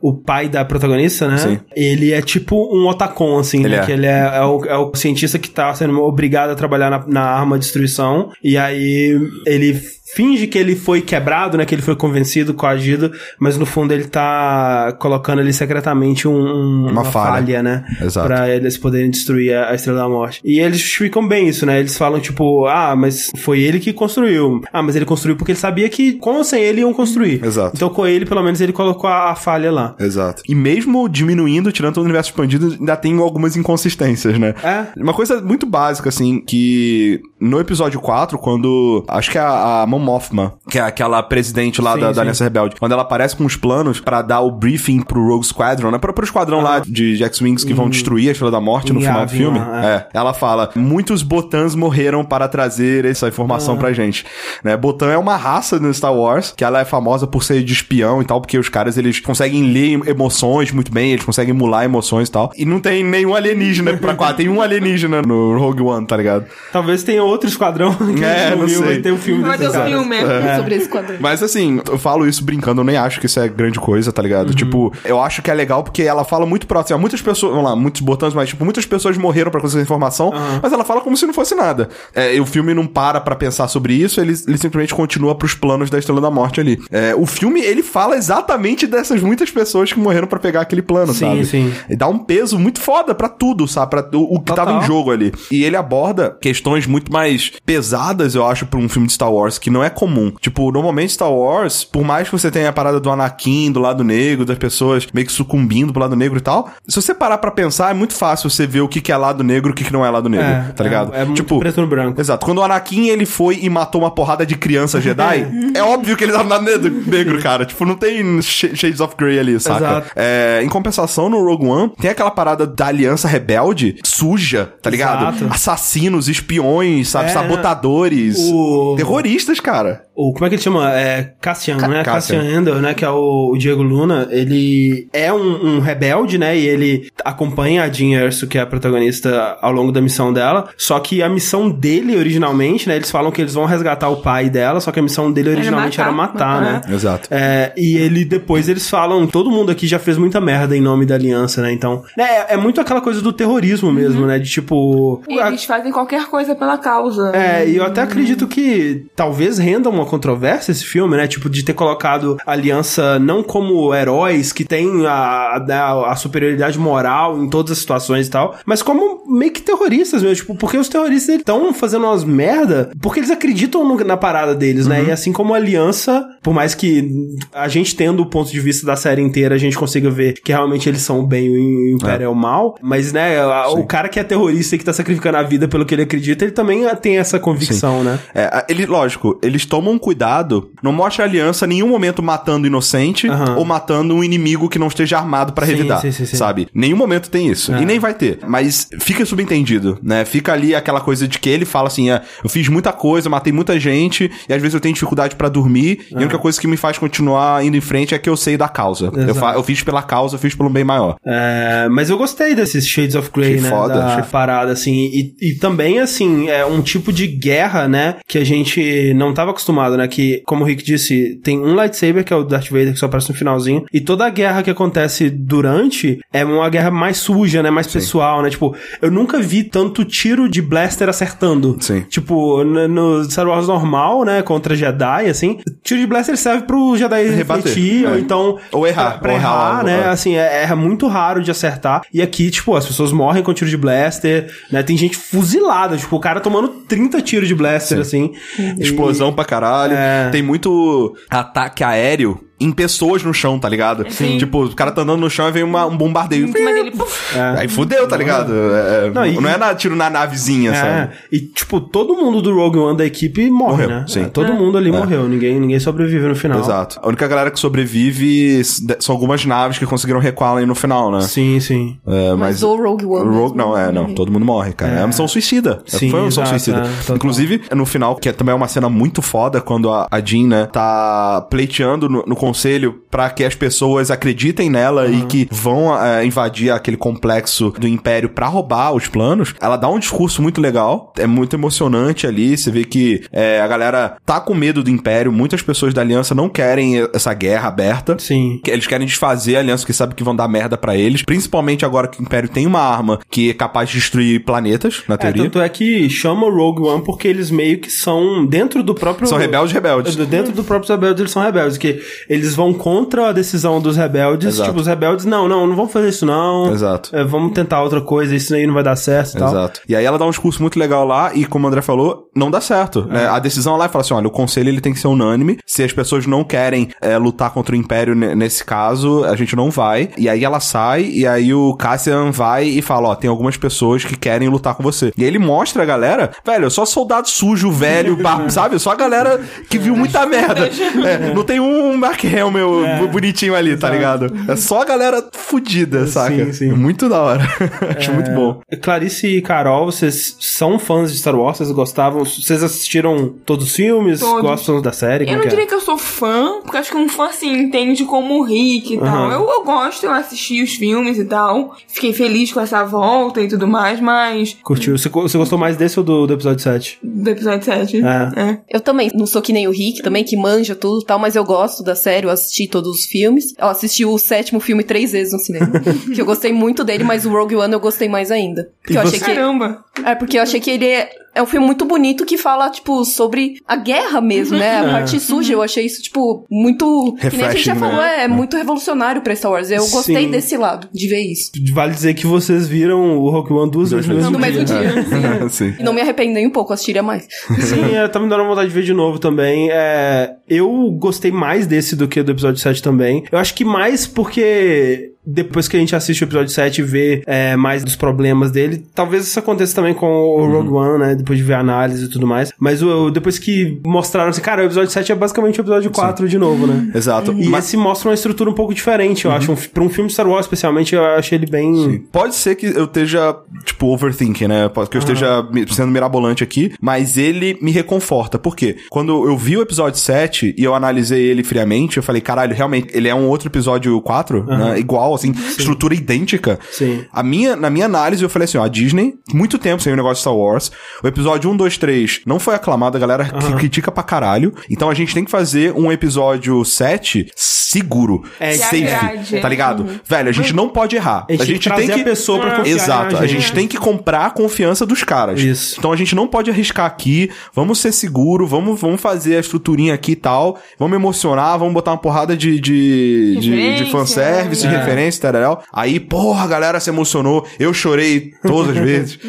o pai da protagonista, né? Sim. Ele é tipo um otacon, assim, Ele né? é. Que ele é, é, o, é o cientista que tá sendo obrigado a trabalhar na, na arma de destruição. E aí ele finge que ele foi quebrado, né? Que ele foi convencido, coagido, mas no fundo ele tá colocando ali secretamente um, um- Uma uma, falha. falha. né? Exato. Pra eles poderem destruir a, a Estrela da Morte. E eles justificam bem isso, né? Eles falam, tipo, ah, mas foi ele que construiu. Ah, mas ele construiu porque ele sabia que com ou sem ele iam construir. Exato. Então com ele, pelo menos, ele colocou a, a falha lá. Exato. E mesmo diminuindo, tirando todo o universo expandido, ainda tem algumas inconsistências, né? É. Uma coisa muito básica, assim, que no episódio 4, quando. Acho que a, a Mothma, que é aquela presidente lá da, da Aliança Rebelde, quando ela aparece com os planos pra dar o briefing pro Rogue Squadron, né? Pro, pro esquadrão lá de X-Wings que vão destruir a Estrela da Morte no Em final do filme. lá, é. ela fala, muitos Botans morreram para trazer essa informação pra gente. Né? Botan é uma raça no Star Wars, que ela é famosa por ser de espião e tal, porque os caras, eles conseguem ler emoções muito bem, eles conseguem emular emoções e tal. E não tem nenhum alienígena pra cá, tem um alienígena no Rogue One, tá ligado? Talvez tenha outro esquadrão que É, não viu, sei. vai ter um filme Vai ter um. É. Sobre esse quadro. Mas assim, eu falo isso brincando, eu nem acho que isso é grande coisa, tá ligado? Tipo, eu acho que é legal porque ela fala muito próximo. Muitas pessoas, vamos lá, muitos botões, mas tipo, muitas pessoas morreram pra conseguir informação, mas ela fala como se não fosse nada. É, e o filme não para pra pensar sobre isso, ele, ele simplesmente continua pros planos da Estrela da Morte ali. É, o filme, ele fala exatamente dessas muitas pessoas que morreram pra pegar aquele plano, Sim, sabe? sim. E dá um peso muito foda pra tudo, sabe? Pra o, o que Total. tava em jogo ali. E ele aborda questões muito mais pesadas, eu acho, pra um filme de Star Wars, que não é comum. Tipo, normalmente Star Wars, por mais que você tenha a parada do Anakin, do lado negro, das pessoas meio que sucumbindo pro lado negro e tal, se você parar pra pensar, é muito fácil você ver o que, que é lado negro e o que, que não é lado negro, É, tá ligado? É, é muito tipo, preto no branco. Exato. Quando o Anakin ele foi e matou uma porrada de criança Jedi, é óbvio que ele no lado negro, cara. Tipo, não tem sh- Shades of Grey ali, saca? Exato. É, em compensação, no Rogue One, tem aquela parada da aliança rebelde suja, tá ligado? Exato. Assassinos, espiões, sabe? É, Sabotadores. O- Terroristas, cara. O, como é que ele chama? É Cassian, né? Cassian. Cassian Endor, né? Que é o, o Diego Luna. Ele é um, um rebelde, né? E ele acompanha a Jean Erso, que é a protagonista, ao longo da missão dela. Só que a missão dele, originalmente, né? Eles falam que eles vão resgatar o pai dela, só que a missão dele originalmente matar, era matar, matar, né? Exato. É, e ele depois eles falam, todo mundo aqui já fez muita merda em nome da aliança, né? Então, né, é, é muito aquela coisa do terrorismo mesmo, né? De tipo. E eles fazem qualquer coisa pela causa. É, e eu até acredito que talvez renda uma controvérsia esse filme, né? Tipo, de ter colocado a aliança não como heróis que têm a, a, a superioridade moral em todas as situações e tal, mas como meio que terroristas mesmo. Tipo, porque os terroristas estão fazendo umas merda porque eles acreditam no- na parada deles, né? E assim como a aliança, por mais que a gente tendo o ponto de vista da série inteira, a gente consiga ver que realmente eles são o bem e o Império é, o mal, mas, né, a- o cara que é terrorista e que tá sacrificando a vida pelo que ele acredita, ele também tem essa convicção, né? É, ele, lógico, eles tomam cuidado, não mostra a aliança em nenhum momento matando inocente Aham. ou matando um inimigo que não esteja armado pra Sim, revidar, sim, sim, sim. sabe? Nenhum momento tem isso. É. E nem vai ter. Mas fica subentendido, né? Fica ali aquela coisa de que ele fala assim, ah, eu fiz muita coisa, matei muita gente, e às vezes eu tenho dificuldade pra dormir, e a única coisa que me faz continuar indo em frente é que eu sei da causa. Eu, eu fiz pela causa, eu fiz pelo bem maior. É, mas eu gostei desses Shades of Grey, Achei né? foda, da achei- parada, assim. E, e também, assim, é um tipo de guerra, né? Que a gente não tava acostumado, né? Que, como o Rick disse, tem um lightsaber, que é o Darth Vader, que só aparece no finalzinho. E toda a guerra que acontece durante é uma guerra mais suja, né? Mais pessoal, né? Tipo, eu nunca vi tanto tiro de blaster acertando. Sim. Tipo, no, no Star Wars normal, né? Contra Jedi, assim. Tiro de blaster serve pro Jedi Rebater, refletir, é. ou então... Ou errar, Pra, pra ou errar errar, algo, né? é. assim, é, é muito raro de acertar. E aqui, tipo, as pessoas morrem com tiro de blaster, né? Tem gente fuzilada, tipo, o cara tomando 30 tiros de blaster, assim. Explosão pra caralho. É. Tem muito ataque aéreo em pessoas no chão, tá ligado? Sim. Tipo, o cara tá andando no chão e vem uma- um bombardeio. Cima dele, puf, Aí fudeu, tá ligado? É, é, Não, não, e- é na, tiro na navezinha, É, sabe? e tipo, todo mundo do Rogue One da equipe morre, Morreu, né? sim. É, todo mundo ali morreu, ninguém, ninguém sobrevive no final. Exato. A única galera que sobrevive são algumas naves que conseguiram recuar ali no final, né? Sim, sim. É, Mas mas o Rogue One. Rogue, mesmo, não, é, não. Todo mundo morre, cara. É, uma missão suicida. É, Sim, Foi uma missão exato, suicida. é. Inclusive, no final, que é também uma cena muito foda, quando a, a Jean, né, tá pleiteando no, no conselho pra que as pessoas acreditem nela e que vão é, invadir aquele complexo do Império pra roubar os planos. Ela dá um discurso muito legal. É muito emocionante ali. Você vê que é, a galera tá com medo do Império. Muitas pessoas da Aliança não querem essa guerra aberta. Sim. Eles querem desfazer a aliança que sabe que vão dar merda pra eles. Principalmente agora que o Império tem uma arma que é capaz de destruir planetas, na É, teoria. tanto é que chama Rogue One porque eles meio que são dentro do próprio. São rebeldes rebeldes. Dentro do próprio rebeldes eles são rebeldes, que eles vão contra a decisão dos rebeldes. Exato. Tipo, os rebeldes, não, não, não vamos fazer isso não. Exato. É, vamos tentar outra coisa, isso aí não vai dar certo e tal. Exato. E aí ela dá um discurso muito legal lá, e como o André falou, não dá certo. né? A decisão lá é falar assim: olha, o conselho ele tem que ser unânime. Se as pessoas não querem é, lutar contra o Império ne- nesse caso, a gente não vai. E aí ela sai, e aí o Cassian vai e fala: ó, tem algumas pessoas que querem lutar com você. E aí ele mostra a galera, velho, só soldado sujo, velho, sabe? Só a galera que viu muita merda. É, não tem um Mark Hamill bu- bonitinho ali, tá ligado? É só a galera fudida, saca? sim. É muito da hora. Acho muito bom. Clarice e Carol, vocês são fãs de Star Wars? Vocês gostavam? Vocês assistiram todos os filmes? Todos. Gostam da série? Eu não que é? diria que eu sou fã, porque acho que um fã, assim, entende como o Rick e tal. Aham. Eu, eu gosto, eu assisti os filmes e tal. Fiquei feliz com essa volta e tudo mais, mas... Curtiu? Você, você gostou mais desse ou do, do episódio 7? Do episódio 7. É. é. Eu também não sou que nem o Rick, também, que manja tudo e tal, mas eu gosto da série, eu assisti todos os filmes. Eu assisti o sétimo filme três vezes no cinema. que eu gostei muito dele, mas o Rogue One eu gostei mais ainda. Porque E eu você- achei que. Caramba. É, porque eu achei que ele é, é um filme muito bonito que fala, tipo, sobre a guerra mesmo, né? A parte suja. Eu achei isso, tipo, muito. que nem a gente já Refreshing, falou, né? é, muito revolucionário pra Star Wars. Eu gostei Sim. desse lado, de ver isso. Vale dizer que vocês viram o Rogue One duas vezes no mesmo dia. dia. Sim. E não me arrependo nem um pouco, assistiria mais. Sim, é, tá me dando vontade de ver de novo também. É, eu gostei mais desse do que do episódio 7 também. Eu acho que mais porque depois que a gente assiste o episódio 7 e vê é, mais dos problemas dele, talvez isso aconteça também com o Rogue One, né? Depois de ver a análise e tudo mais. Mas o, depois que mostraram assim, cara, o episódio 7 é basicamente o episódio 4 de novo, né? Exato. E Mas esse mostra uma estrutura um pouco diferente, eu acho. Um, pra um filme Star Wars, especialmente, eu achei ele bem. Pode ser que eu esteja, tipo, overthinking, né? Pode que eu esteja mi- sendo mirabolante aqui, mas ele me reconforta. Por quê? Quando eu vi o episódio 7 e eu analisei ele friamente, eu falei, caralho, realmente, ele é um outro episódio 4, né? Igual, assim, estrutura idêntica. Sim. A minha, na minha análise, eu falei assim, ó, a Disney, muito tempo sem o negócio de Star Wars. O episódio 1, 2, 3 não foi aclamado, a galera que critica pra caralho. Então a gente tem que fazer um episódio 7 seguro. É, safe. agrade. Tá ligado? Velho, a gente não pode errar. A gente, tem que a pessoa pra confiar Exato, a gente tem que comprar a confiança dos caras. Isso. Então a gente não pode arriscar aqui, vamos ser seguro, vamos, vamos fazer a estruturinha aqui e tal, vamos emocionar, vamos botar uma porrada de, de, de, de Referência, fanservice, de É. referência, tareal. Aí, porra, a galera se emocionou, eu chorei todas as vezes.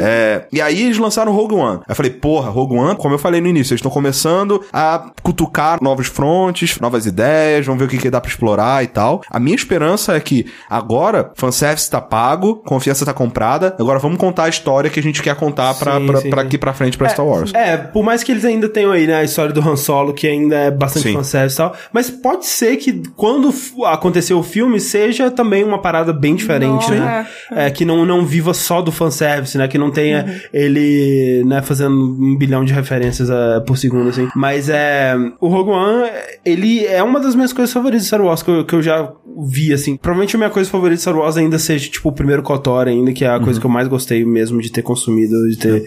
É, e aí eles lançaram Rogue One. Aí eu falei, porra, Rogue One, como eu falei no início, eles estão começando a cutucar novos frontes, novas ideias, vamos ver o que, que dá pra explorar e tal. A minha esperança é que agora, fanservice tá pago, confiança tá comprada, agora vamos contar a história que a gente quer contar pra, Sim, pra, sim, pra sim. aqui pra frente pra Star Wars. É, por mais que eles ainda tenham aí, né, a história do Han Solo, que ainda é bastante Sim. fanservice e tal, mas pode ser que quando acontecer o filme seja também uma parada bem diferente, Não, né? É, que não, não viva só do fanservice, né? Que não tenha ele, né, fazendo um bilhão de referências é, por segundo, assim. Mas é. O Rogue One, ele é uma das minhas coisas favoritas de Star Wars que eu, que eu já vi, assim. Provavelmente a minha coisa favorita de Star Wars ainda seja, tipo, o primeiro KOTOR ainda, que é a coisa que eu mais gostei mesmo de ter consumido, de ter.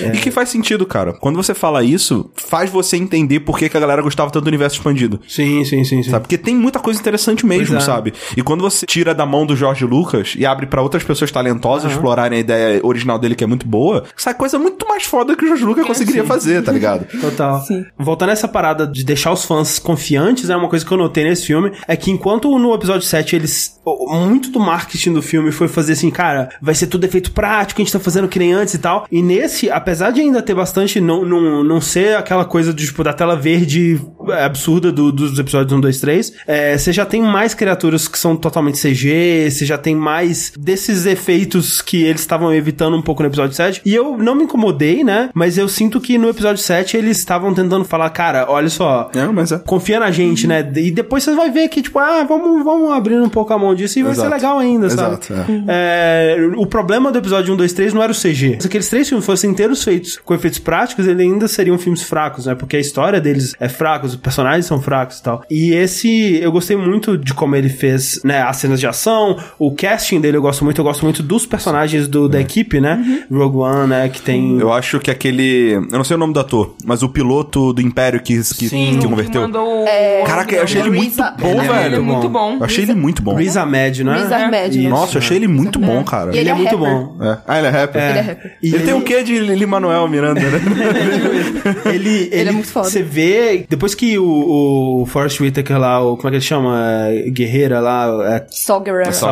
E que faz sentido, cara. Quando você fala isso, faz você entender por que, que a galera gostava tanto do universo expandido. Sim, sim, sim, sim. Sabe? Porque tem muita coisa interessante mesmo, é. sabe? E quando você tira da mão do Jorge Lucas e abre pra outras pessoas talentosas explorarem a ideia original dele, que é muito boa, sai coisa muito mais foda que o Jorge Lucas conseguiria fazer, tá ligado? Total. Voltando a essa parada de deixar os fãs confiantes, é uma coisa que eu notei nesse filme, é que enquanto no episódio 7 eles. Muito do marketing do filme foi fazer assim, cara, vai ser tudo efeito prático, a gente tá fazendo que nem antes e tal. E nesse, apesar de ainda ter bastante, não, não, não ser aquela coisa de, tipo, da tela verde absurda do- dos episódios 1, 2, 3, é, você já tem mais criaturas que são totalmente CG, você já tem mais desses efeitos que eles estavam evitando um pouco no episódio 7. E eu não me incomodei, né? Mas eu sinto que no episódio 7 eles estavam tentando falar, cara, olha só. É, mas é. Confia na gente, né? E depois você vai ver que, tipo, ah, vamos, vamos abrindo um pouco a mão disso e vai Exato. ser legal ainda, sabe? Exato, é. É, o problema do episódio 1, 2, 3 não era o CG. Se aqueles três filmes fossem inteiros feitos com efeitos práticos, eles ainda seriam filmes fracos, né? Porque a história deles é fraca, os personagens são fracos e tal. E esse, eu gostei muito de como ele fez, né? As cenas de ação, o casting dele eu gosto muito, eu gosto muito dos personagens do, da equipe, né? Rogue One, né? Que tem. Eu acho que aquele. Eu não sei o nome do ator, mas o piloto do Império que, que, Sim. que converteu. mandou Caraca, eu achei ele muito Reza- bom, Ele é velho. Ele é muito bom. Eu achei ele muito bom. Riz Ahmed, né? Riz Ahmed, né? Nossa, eu achei ele muito bom, cara. E Ele, Ele é é muito bom. É. Ah, ele é rapper. Ele é rapper. E Ele tem o quê de. Ele Lin-Manuel Miranda, né? Ele, ele, é muito foda. Você vê, depois que o, o Forrest Whitaker lá, o, como é que ele chama? É, Guerreira lá, é. Só Sal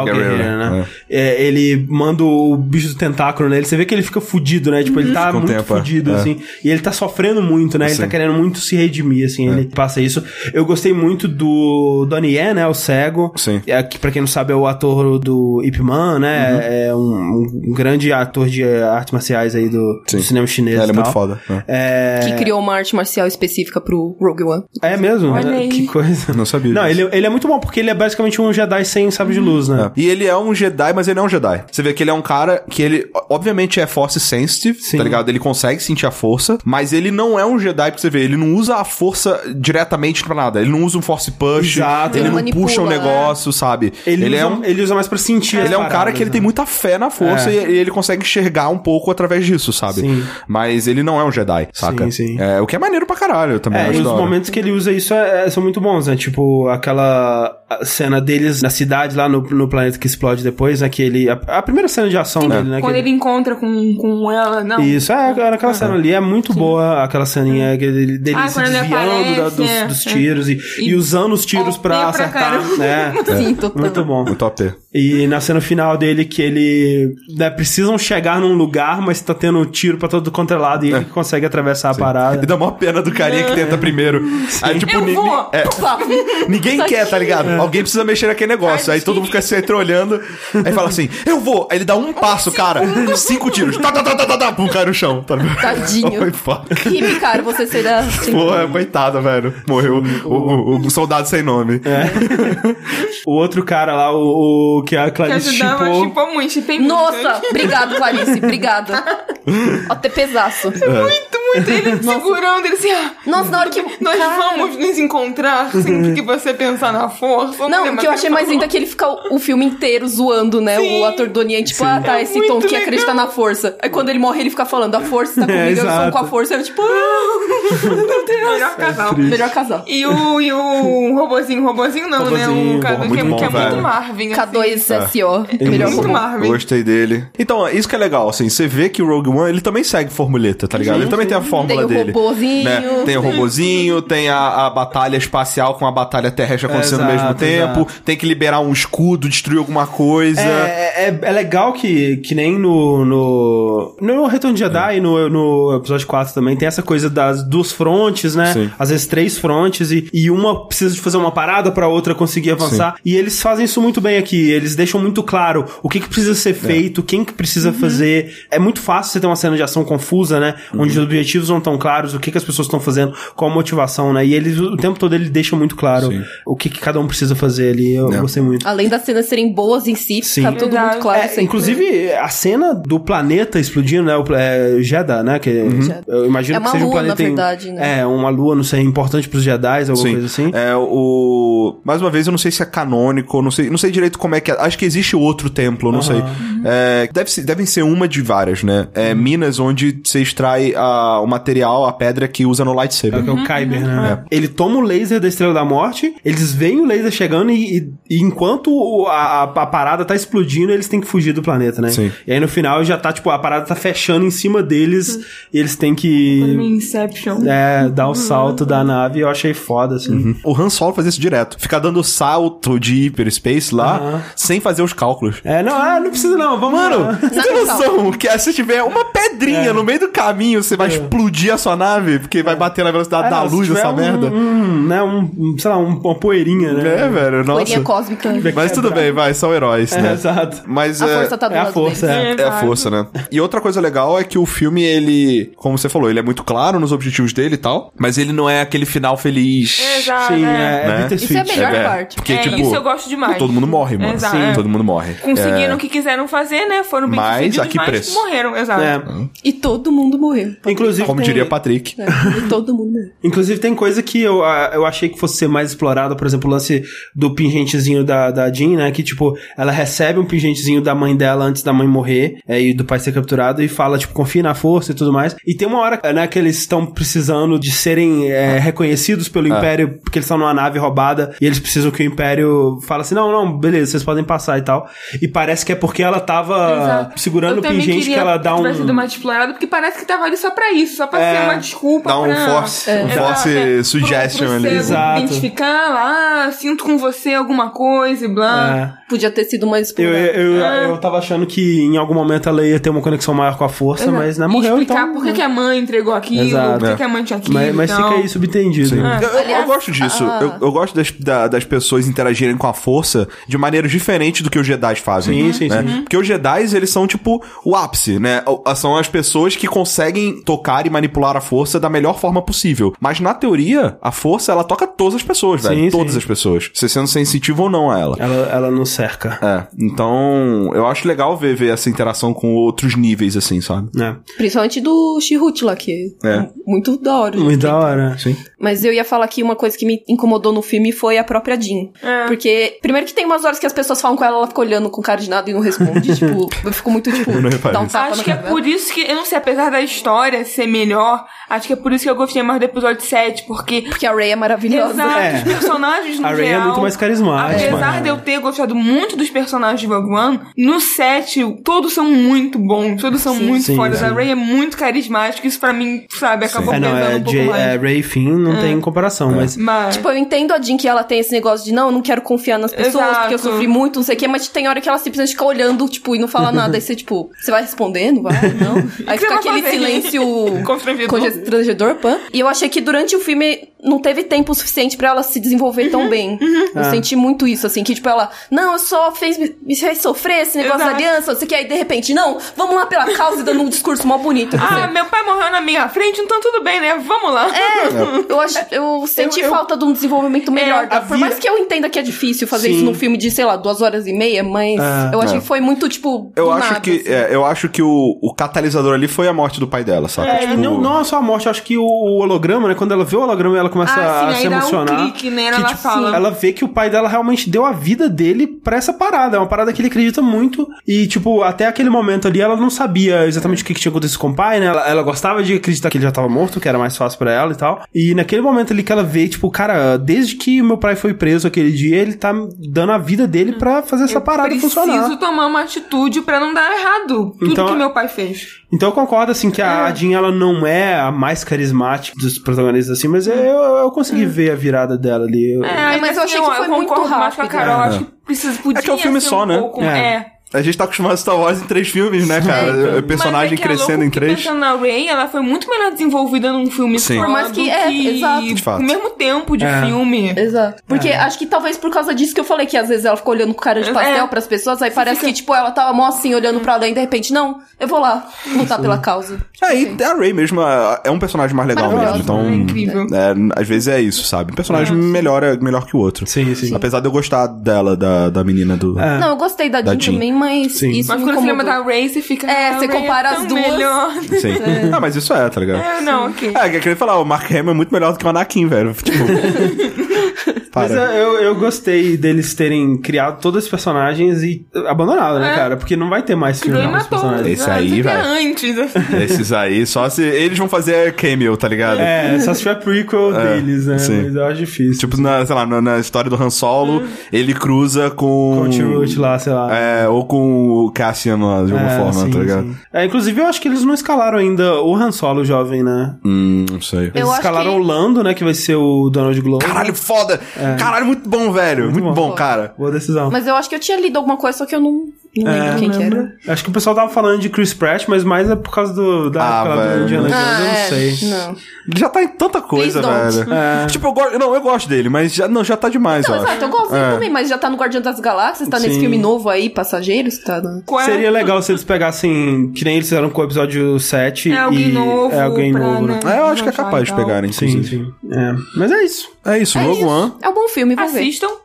Guerreiro, Guerreira, né? É, ele manda o bicho do tentáculo nele, você vê que ele fica fudido, né? Tipo, ele tá Com o muito tempo, é. fudido, É. assim. E ele tá sofrendo muito, né? Ele tá querendo muito se redimir, assim. Ele passa isso. Eu gostei muito do Donnie Yen, né? O cego. Sim. É, que pra quem não sabe é o ator do Ip Man, né? É um, um grande ator de artes marciais aí do, do cinema chinês. Ele é e muito foda. né? É... Que criou uma arte marcial específica pro Rogue One. É mesmo? Olha É, aí. Que coisa. Não sabia Não, disso. ele, ele é muito bom porque ele é basicamente um Jedi sem sabre de luz, né? É. E ele é um Jedi, mas ele não é um Jedi. Você vê que ele é um cara que ele, obviamente, é Force Sensitive, Sim. tá ligado? Ele consegue sentir a força, mas ele não é um Jedi, porque você vê, ele não usa a força diretamente pra nada. Ele não usa um Force Push, Exato. ele Ele não manipula, puxa o né? negócio, sabe? Ele, usa, é um. ele usa mais pra sentir as Ele é um cara paradas, que ele né? tem muita fé na força É. e, ele consegue enxergar um pouco através disso, sabe? Sim. Mas ele não é um Jedi, saca? Sim, sim. É, o que é maneiro pra caralho também. É, e os da momentos que ele usa isso é- é- são muito bons, né? Tipo, aquela cena deles na cidade, lá no, no planeta que explode depois, né? Que ele. A, a primeira cena de ação dele, né? Quando ele encontra com, com ela, não. Isso, é, cara, aquela cena ali é muito boa, aquela ceninha ele- dele Ah, se ele desviando da- aparece, dos, é. dos tiros e, E e usando os tiros pra pra acertar. né? Sim, total. Muito bom. Muito OP. E na cena final dele que ele né, precisam chegar num lugar, mas tá tendo tiro pra todo quanto é lado e ele que consegue atravessar a E parada. dá uma pena do carinha que tenta primeiro. Aí, tipo, Eu vou. é. Ninguém quer, tá ligado? É. Alguém precisa mexer naquele negócio. Aí todo mundo fica se olhando. Aí fala assim: Eu vou. Aí ele dá um passo, cara. Cinco tiros. Tá, tá, tá, tá, tá, tá. Pum, cai no chão. Tá ligado? Tadinho. Foi foda. Rime, cara, você será. assim. Porra, coitada, velho. Morreu o, o- o soldado sem nome. O outro cara lá, o, o que a Que Clarice ajudava, chipou. chipou muito, chipei muito. Nossa, obrigado, Clarice. Obrigada. Até pesaço. Muito, muito. Ele segurando, ele assim, ah, Nossa, na hora que. nós Cara. vamos nos encontrar sem o que que você pensar na força. Não, o que eu achei mais lindo é que ele fica o, o filme inteiro zoando, né? Sim. O ator Donnie, Yen, tipo, ah, tá, É esse tom que acredita na força. Aí quando ele morre, ele fica falando, a força tá comigo, eu sou com a força. Eu, tipo, ah, meu Deus. Melhor casal. Melhor casal. E o, e o robozinho, robozinho não, Robozinho, né? O K2, porra, que, é- muito que é bom, muito. Marvin. assim. K2SO. Melhor Muito robô. Marvin. Gostei dele. Então, isso que é legal, assim, você vê que o Rogue One, ele também segue formuleta, tá ligado? Ele também tem a fórmula Tem o dele. robozinho. né? Tem o robozinho, tem a, a batalha espacial com a batalha terrestre acontecendo ao mesmo Exato, tempo, exato. tem que liberar um escudo, destruir alguma coisa. É, é, é legal que, que nem no, no, no Retorno de Jedi, no, no episódio 4 também, tem essa coisa das duas frontes, né? Sim. Às vezes três frontes e, e uma precisa de fazer uma parada pra outra conseguir avançar. E eles fazem isso muito bem aqui. Eles deixam muito claro o que, que precisa ser feito, quem que precisa fazer. É muito fácil você ter uma cena de ação confusa, né? Onde os objetivos não estão claros, o que, que as pessoas estão fazendo, qual a motivação, né? E eles, o tempo todo, ele deixa muito claro Sim. o que, que cada um precisa fazer ali. Eu É. gostei muito. Além das cenas serem boas em si, Sim. tá tudo Verdade. muito claro. É, sempre. inclusive, a cena do planeta explodindo, né? O é, Jeddah, né? Que, Eu imagino É uma que seja um lua, planeta. na em- verdade, né? É, uma lua, não sei, importante pros Jedi, alguma Sim. coisa assim. É, o. Mais uma vez, eu não sei se é canônico, não sei, não sei direito como é que é. Acho que existe outro templo, não sei. É, deve devem ser uma de várias, né? É minas onde você extrai a, o material, a pedra que usa no É, lightsaber. é o Kyber, Uhum. né? Ele toma o laser da Estrela da Morte, eles veem o laser chegando e, e- e enquanto o- a, a- a parada tá explodindo, eles têm que fugir do planeta, né? Sim. E aí no final já tá, tipo, a parada tá fechando em cima deles e eles têm que Inception. é, dar o salto da nave. Eu achei foda, assim. O Han Solo faz isso direto. Ficar dando salto de hyperspace lá, sem fazer os cálculos. É, não, ah, não precisa não, vamos Mano, lá. você tem noção que se tiver uma pedrinha É. no meio do caminho, você vai explodir a sua nave, porque vai bater na velocidade Ah, da não, luz essa um- merda. Um, né, um, sei lá, um- uma poeirinha, né? É, velho, nossa. Poeirinha cósmica. Mas tudo bem, vai, são heróis, É, né? exato. Mas A é, força tá do é a força, deles. é. é a força, né? E outra coisa legal é que o filme, ele, como você falou, ele é muito claro nos objetivos dele e tal, mas ele não é aquele final feliz. Exato. Sim, é. é, é Né? Isso é a melhor É, parte. Porque, É, tipo, isso eu gosto demais. todo mundo morre, mano. Exato, Sim, é. todo mundo morre. Conseguiram É, o que quiseram fazer, né? Foram bem Mas sucedidos, a que mas preço? morreram, exato. É. E todo mundo morreu. Inclusive, Inclusive, Como tem, diria Patrick. É, todo mundo. inclusive tem coisa que eu, ah, eu achei que fosse ser mais explorada, por exemplo, o lance do pingentezinho da, da Jean, né? Que, tipo, ela recebe um pingentezinho da mãe dela antes da mãe morrer é, e do pai ser capturado e fala, tipo, confia na força e tudo mais. E tem uma hora, né, que eles estão precisando de serem é, reconhecidos pelo Império, porque eles estão numa nave roubada e eles precisam que o Império fale assim, não, não, beleza, vocês podem passar e tal. E parece que é porque ela tava Exato. segurando Eu o pingente que ela dá um... tivesse sido mais explorado, porque parece que tava ali só pra isso, só pra É, ser uma desculpa. Dá um pra... force, um Exato, force é, suggestion pro, pro ali. Exato. identificar lá, ah, sinto com você alguma coisa e blá. É. Podia ter sido mais Eu, explorado. eu, eu, É. eu tava achando que em algum momento ela ia ter uma conexão maior com a força, Exato. mas né, E morreu, explicar então... por que, que a mãe entregou aquilo, Exato. por que, É. que a mãe tinha aquilo. Mas, mas e fica aí subentendido. né? Eu, eu- eu gosto disso. ah. Eu, eu gosto das, da- das pessoas interagirem com a força de maneiras diferentes do que os Jedi fazem. Sim, sim, né? sim. Porque os Jedi, eles são tipo o ápice, né? São as pessoas que conseguem tocar e manipular a força da melhor forma possível. Mas na teoria, a força, ela toca todas as pessoas, velho. Sim, todas sim. as pessoas. Você sendo sensitivo ou não a ela. Ela, ela não cerca. É, então eu acho legal ver, ver essa interação com outros níveis, assim, sabe? né? Principalmente do Chihut lá, que É. é muito da hora. Muito da hora. Sim. Mas eu ia falar que uma coisa que me incomodou no filme foi a própria Jean. É. Porque, primeiro que tem umas horas que as pessoas falam com ela, ela fica olhando com cara de nada e não responde. tipo, eu fico muito, tipo, Eu não reparei dá um tapa Acho na que é por isso que, eu não sei, apesar da história ser melhor, acho que é por isso que eu gostei mais do episódio 7, porque. Porque a Ray é maravilhosa. Exato, É. os personagens no A Rey é muito mais carismática. Apesar de eu ter gostado muito dos personagens de Rogue One, no 7, todos são muito bons, todos são muito sim, fodas. sim. A Ray é muito carismática, isso pra mim, sabe, acabou É, não, é, um pouco Jay, mais. é Ray Finn, não tem comparação, mas... Mas, Tipo, eu entendo a Jean que ela tem esse negócio de não, eu não quero confiar nas pessoas, Exato. porque eu sofri muito, não sei o quê, mas tem hora que ela simplesmente fica olhando, tipo, e não fala nada. Aí você, tipo, você vai responder? Não vai? Não. Aí fica aquele fazer? silêncio Constrangedor. constrangedor, pan. E eu achei que durante o filme não teve tempo suficiente pra ela se desenvolver Uhum. tão bem. Eu senti muito isso, assim, que tipo, ela, não, eu só fez me, me fez sofrer esse negócio Exato. da aliança, não sei o que, aí de repente, não, vamos lá pela causa e dando um discurso mó bonito. ah, meu pai morreu na minha frente, então tudo bem, né? Vamos lá. É, eu, acho, eu senti eu- falta de um desenvolvimento melhor. É, da- Por vida- mais que eu entenda que é difícil fazer Sim. isso num filme de, sei lá, duas horas e meia, mas eu achei É. que foi muito, tipo, Eu acho nada, que, assim. é, eu acho que o, o catalisador ali foi a morte do pai dela, sabe? É, Tipo, não, não é só a morte, eu acho que o, o holograma, né? Quando ela vê o holograma, ela começa Ah, a sim, se aí dá um emocionar. clique, né? que, Ela tipo, fala. ela vê que o pai dela realmente deu a vida dele pra essa parada. É uma parada que ele acredita muito. E, tipo, até aquele momento ali, ela não sabia exatamente o que, que tinha acontecido com o pai, né? Ela, ela gostava de acreditar que ele já tava morto, que era mais fácil pra ela e tal. E naquele momento ali que ela vê, tipo, cara, desde que meu pai foi preso aquele dia, ele tá dando a vida dele pra fazer essa parada Preciso funcionar. tomar uma atitude pra não dar errado. Tudo Então, que meu pai fez. Então eu concordo, assim, que a Jean, ela não é a mais carismática dos protagonistas, assim, mas eu, eu consegui ver a virada dela ali. Eu- É, mas eu achei assim, que foi muito mais com a rápido. Carol. É. Acho que precisa, podia É que é um filme ser só, um né? pouco- É. é. A gente tá acostumado a Star Wars em três filmes, né, cara? Mas Personagem é que é crescendo louco em três. Pensando na Ray, ela foi muito melhor desenvolvida num filme Sim. só Por mais que- do é, exato. De fato. O mesmo tempo de É. filme. Exato. Porque acho que talvez por causa disso que eu falei que às vezes ela ficou olhando com cara de pastel É. pras pessoas, aí parece que, tipo, ela tava mó assim, olhando pra ela e de repente, não, eu vou lá lutar pela causa. É, e a Ray mesmo é é um personagem mais legal mesmo. Então, é incrível. é, às vezes é isso, sabe? Um personagem melhor, é melhor que o outro. Sim, sim. Apesar de eu gostar dela, da, da menina do. É. Não, eu gostei da Jean Jean. também, mas Sim. isso Mas me quando você lembra da Ray, você fica. É, "Ah, você compara é as duas." Melhor. Sim. Ah, mas isso é, tá ligado? É, não, ok. É, que eu queria falar, o Mark Hamill é muito melhor do que o Anakin, velho. Tipo. Mas para. é, eu, eu gostei deles terem criado todos os personagens e abandonado, né, É. cara? Porque não vai ter mais filme os matou. personagens. Esse Ah, aí, é vai. antes. assim. Esses aí, só se. Eles vão fazer cameo, tá ligado? É, só se tiver prequel É, deles, né? sim. Mas eu acho difícil. Tipo, na, sei lá, na, na história do Han Solo, Hum. ele cruza com. com o T-Root lá, sei lá. É, ou com o Cassian lá, de alguma É, forma, sim, tá ligado? sim. É, inclusive, eu acho que eles não escalaram ainda o Han Solo jovem, né? Hum, não sei. Eles Eu escalaram que- o Lando, né? Que vai ser o Donald Glover. Caralho, foda! Caralho, muito bom, velho. Muito, É. Muito bom, bom. cara. Boa decisão. Mas eu acho que eu tinha lido alguma coisa, só que eu não, não É, lembro quem que era. Acho que o pessoal tava falando de Chris Pratt, mas mais é por causa do, da Ah, época velho. do Indiana Jones, Ah, eu não é. sei. Não. Ele já tá em tanta coisa, velho. É. Tipo, eu gosto. Não, eu gosto dele, mas já, não, já tá demais, Não, eu acho. exato, eu gosto dele É. também, mas já tá no Guardião das Galáxias, tá nesse Sim. filme novo aí, Passageiros, tá no... É? Seria legal se eles pegassem, que nem eles fizeram com o episódio 7 É alguém e novo. é alguém pra, novo, né? É, eu acho que é capaz de pegarem, Sim, sim. É. Mas é isso. É isso, É Rogue isso. One. É um bom filme, vamos ver.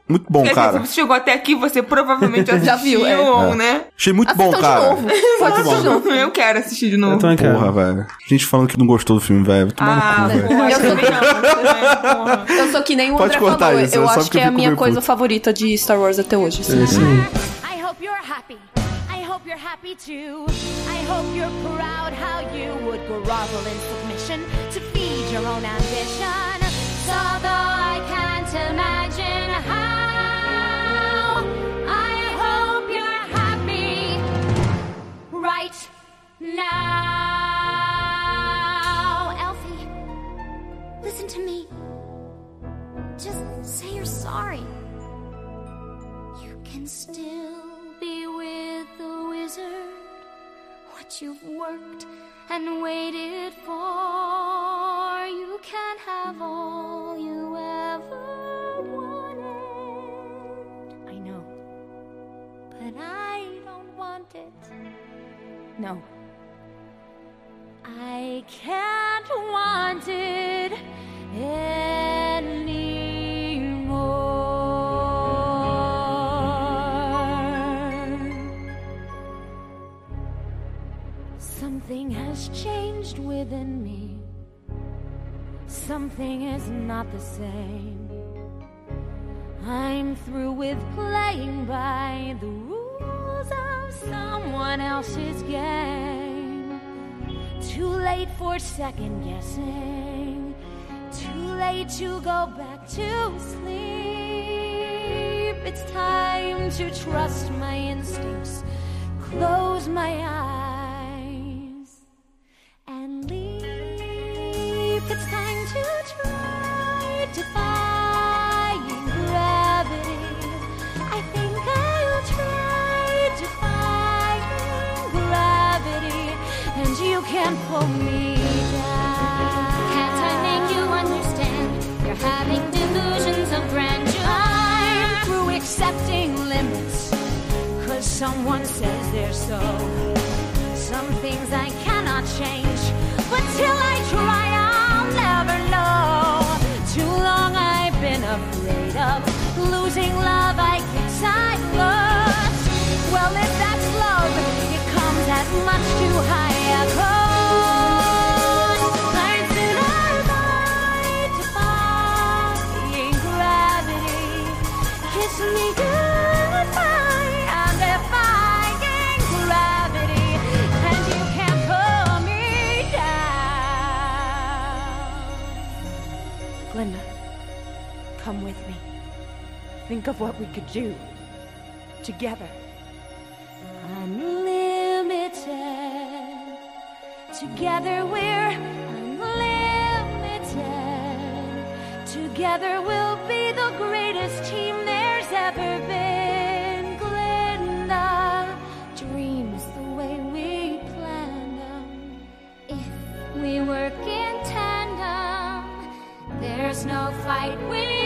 Muito bom, Quer dizer, cara. se você chegou até aqui, você provavelmente Já viu, é. ou, né? Achei muito bom, Assistam cara. de novo. Pode de novo. Eu quero assistir de novo. Eu também quero. Porra, velho. Gente falando que não gostou do filme, velho. Ah, no cu, porra, Eu sou- também não, né. Eu sou que nem o Pode André cortar falou. isso, eu é acho que é a minha coisa puto. favorita de Star Wars até hoje. assim. I hope you're happy. I hope you're happy too. I hope you're proud how you would grovel in submission to feed your own ambition. So though I can't imagine right now. Elfie, listen to me. Just say you're sorry. You can still be with the wizard. What you've worked and waited for. You can have all you ever wanted. I know. But I don't want it. No. I can't want it anymore. Something has changed within me. Something is not the same. I'm through with playing by the rules someone else's game. Too late for second guessing. Too late to go back to sleep. It's time to trust my instincts. Close my eyes of what we could do together. Unlimited. Together we're unlimited. Together we'll be the greatest team there's ever been. Glinda, dreams the way we planned them. If we work in tandem, there's no fight we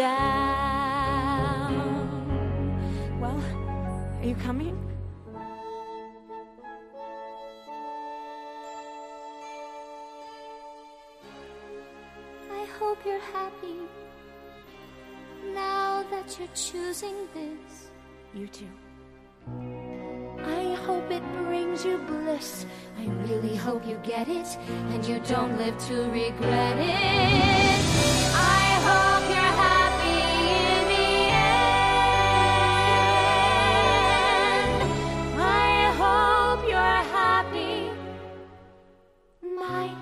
down. Well, are you coming? I hope you're happy now that you're choosing this. You too. I hope it brings you bliss. I really hope you get it and you don't live to regret it. I hope you're happy I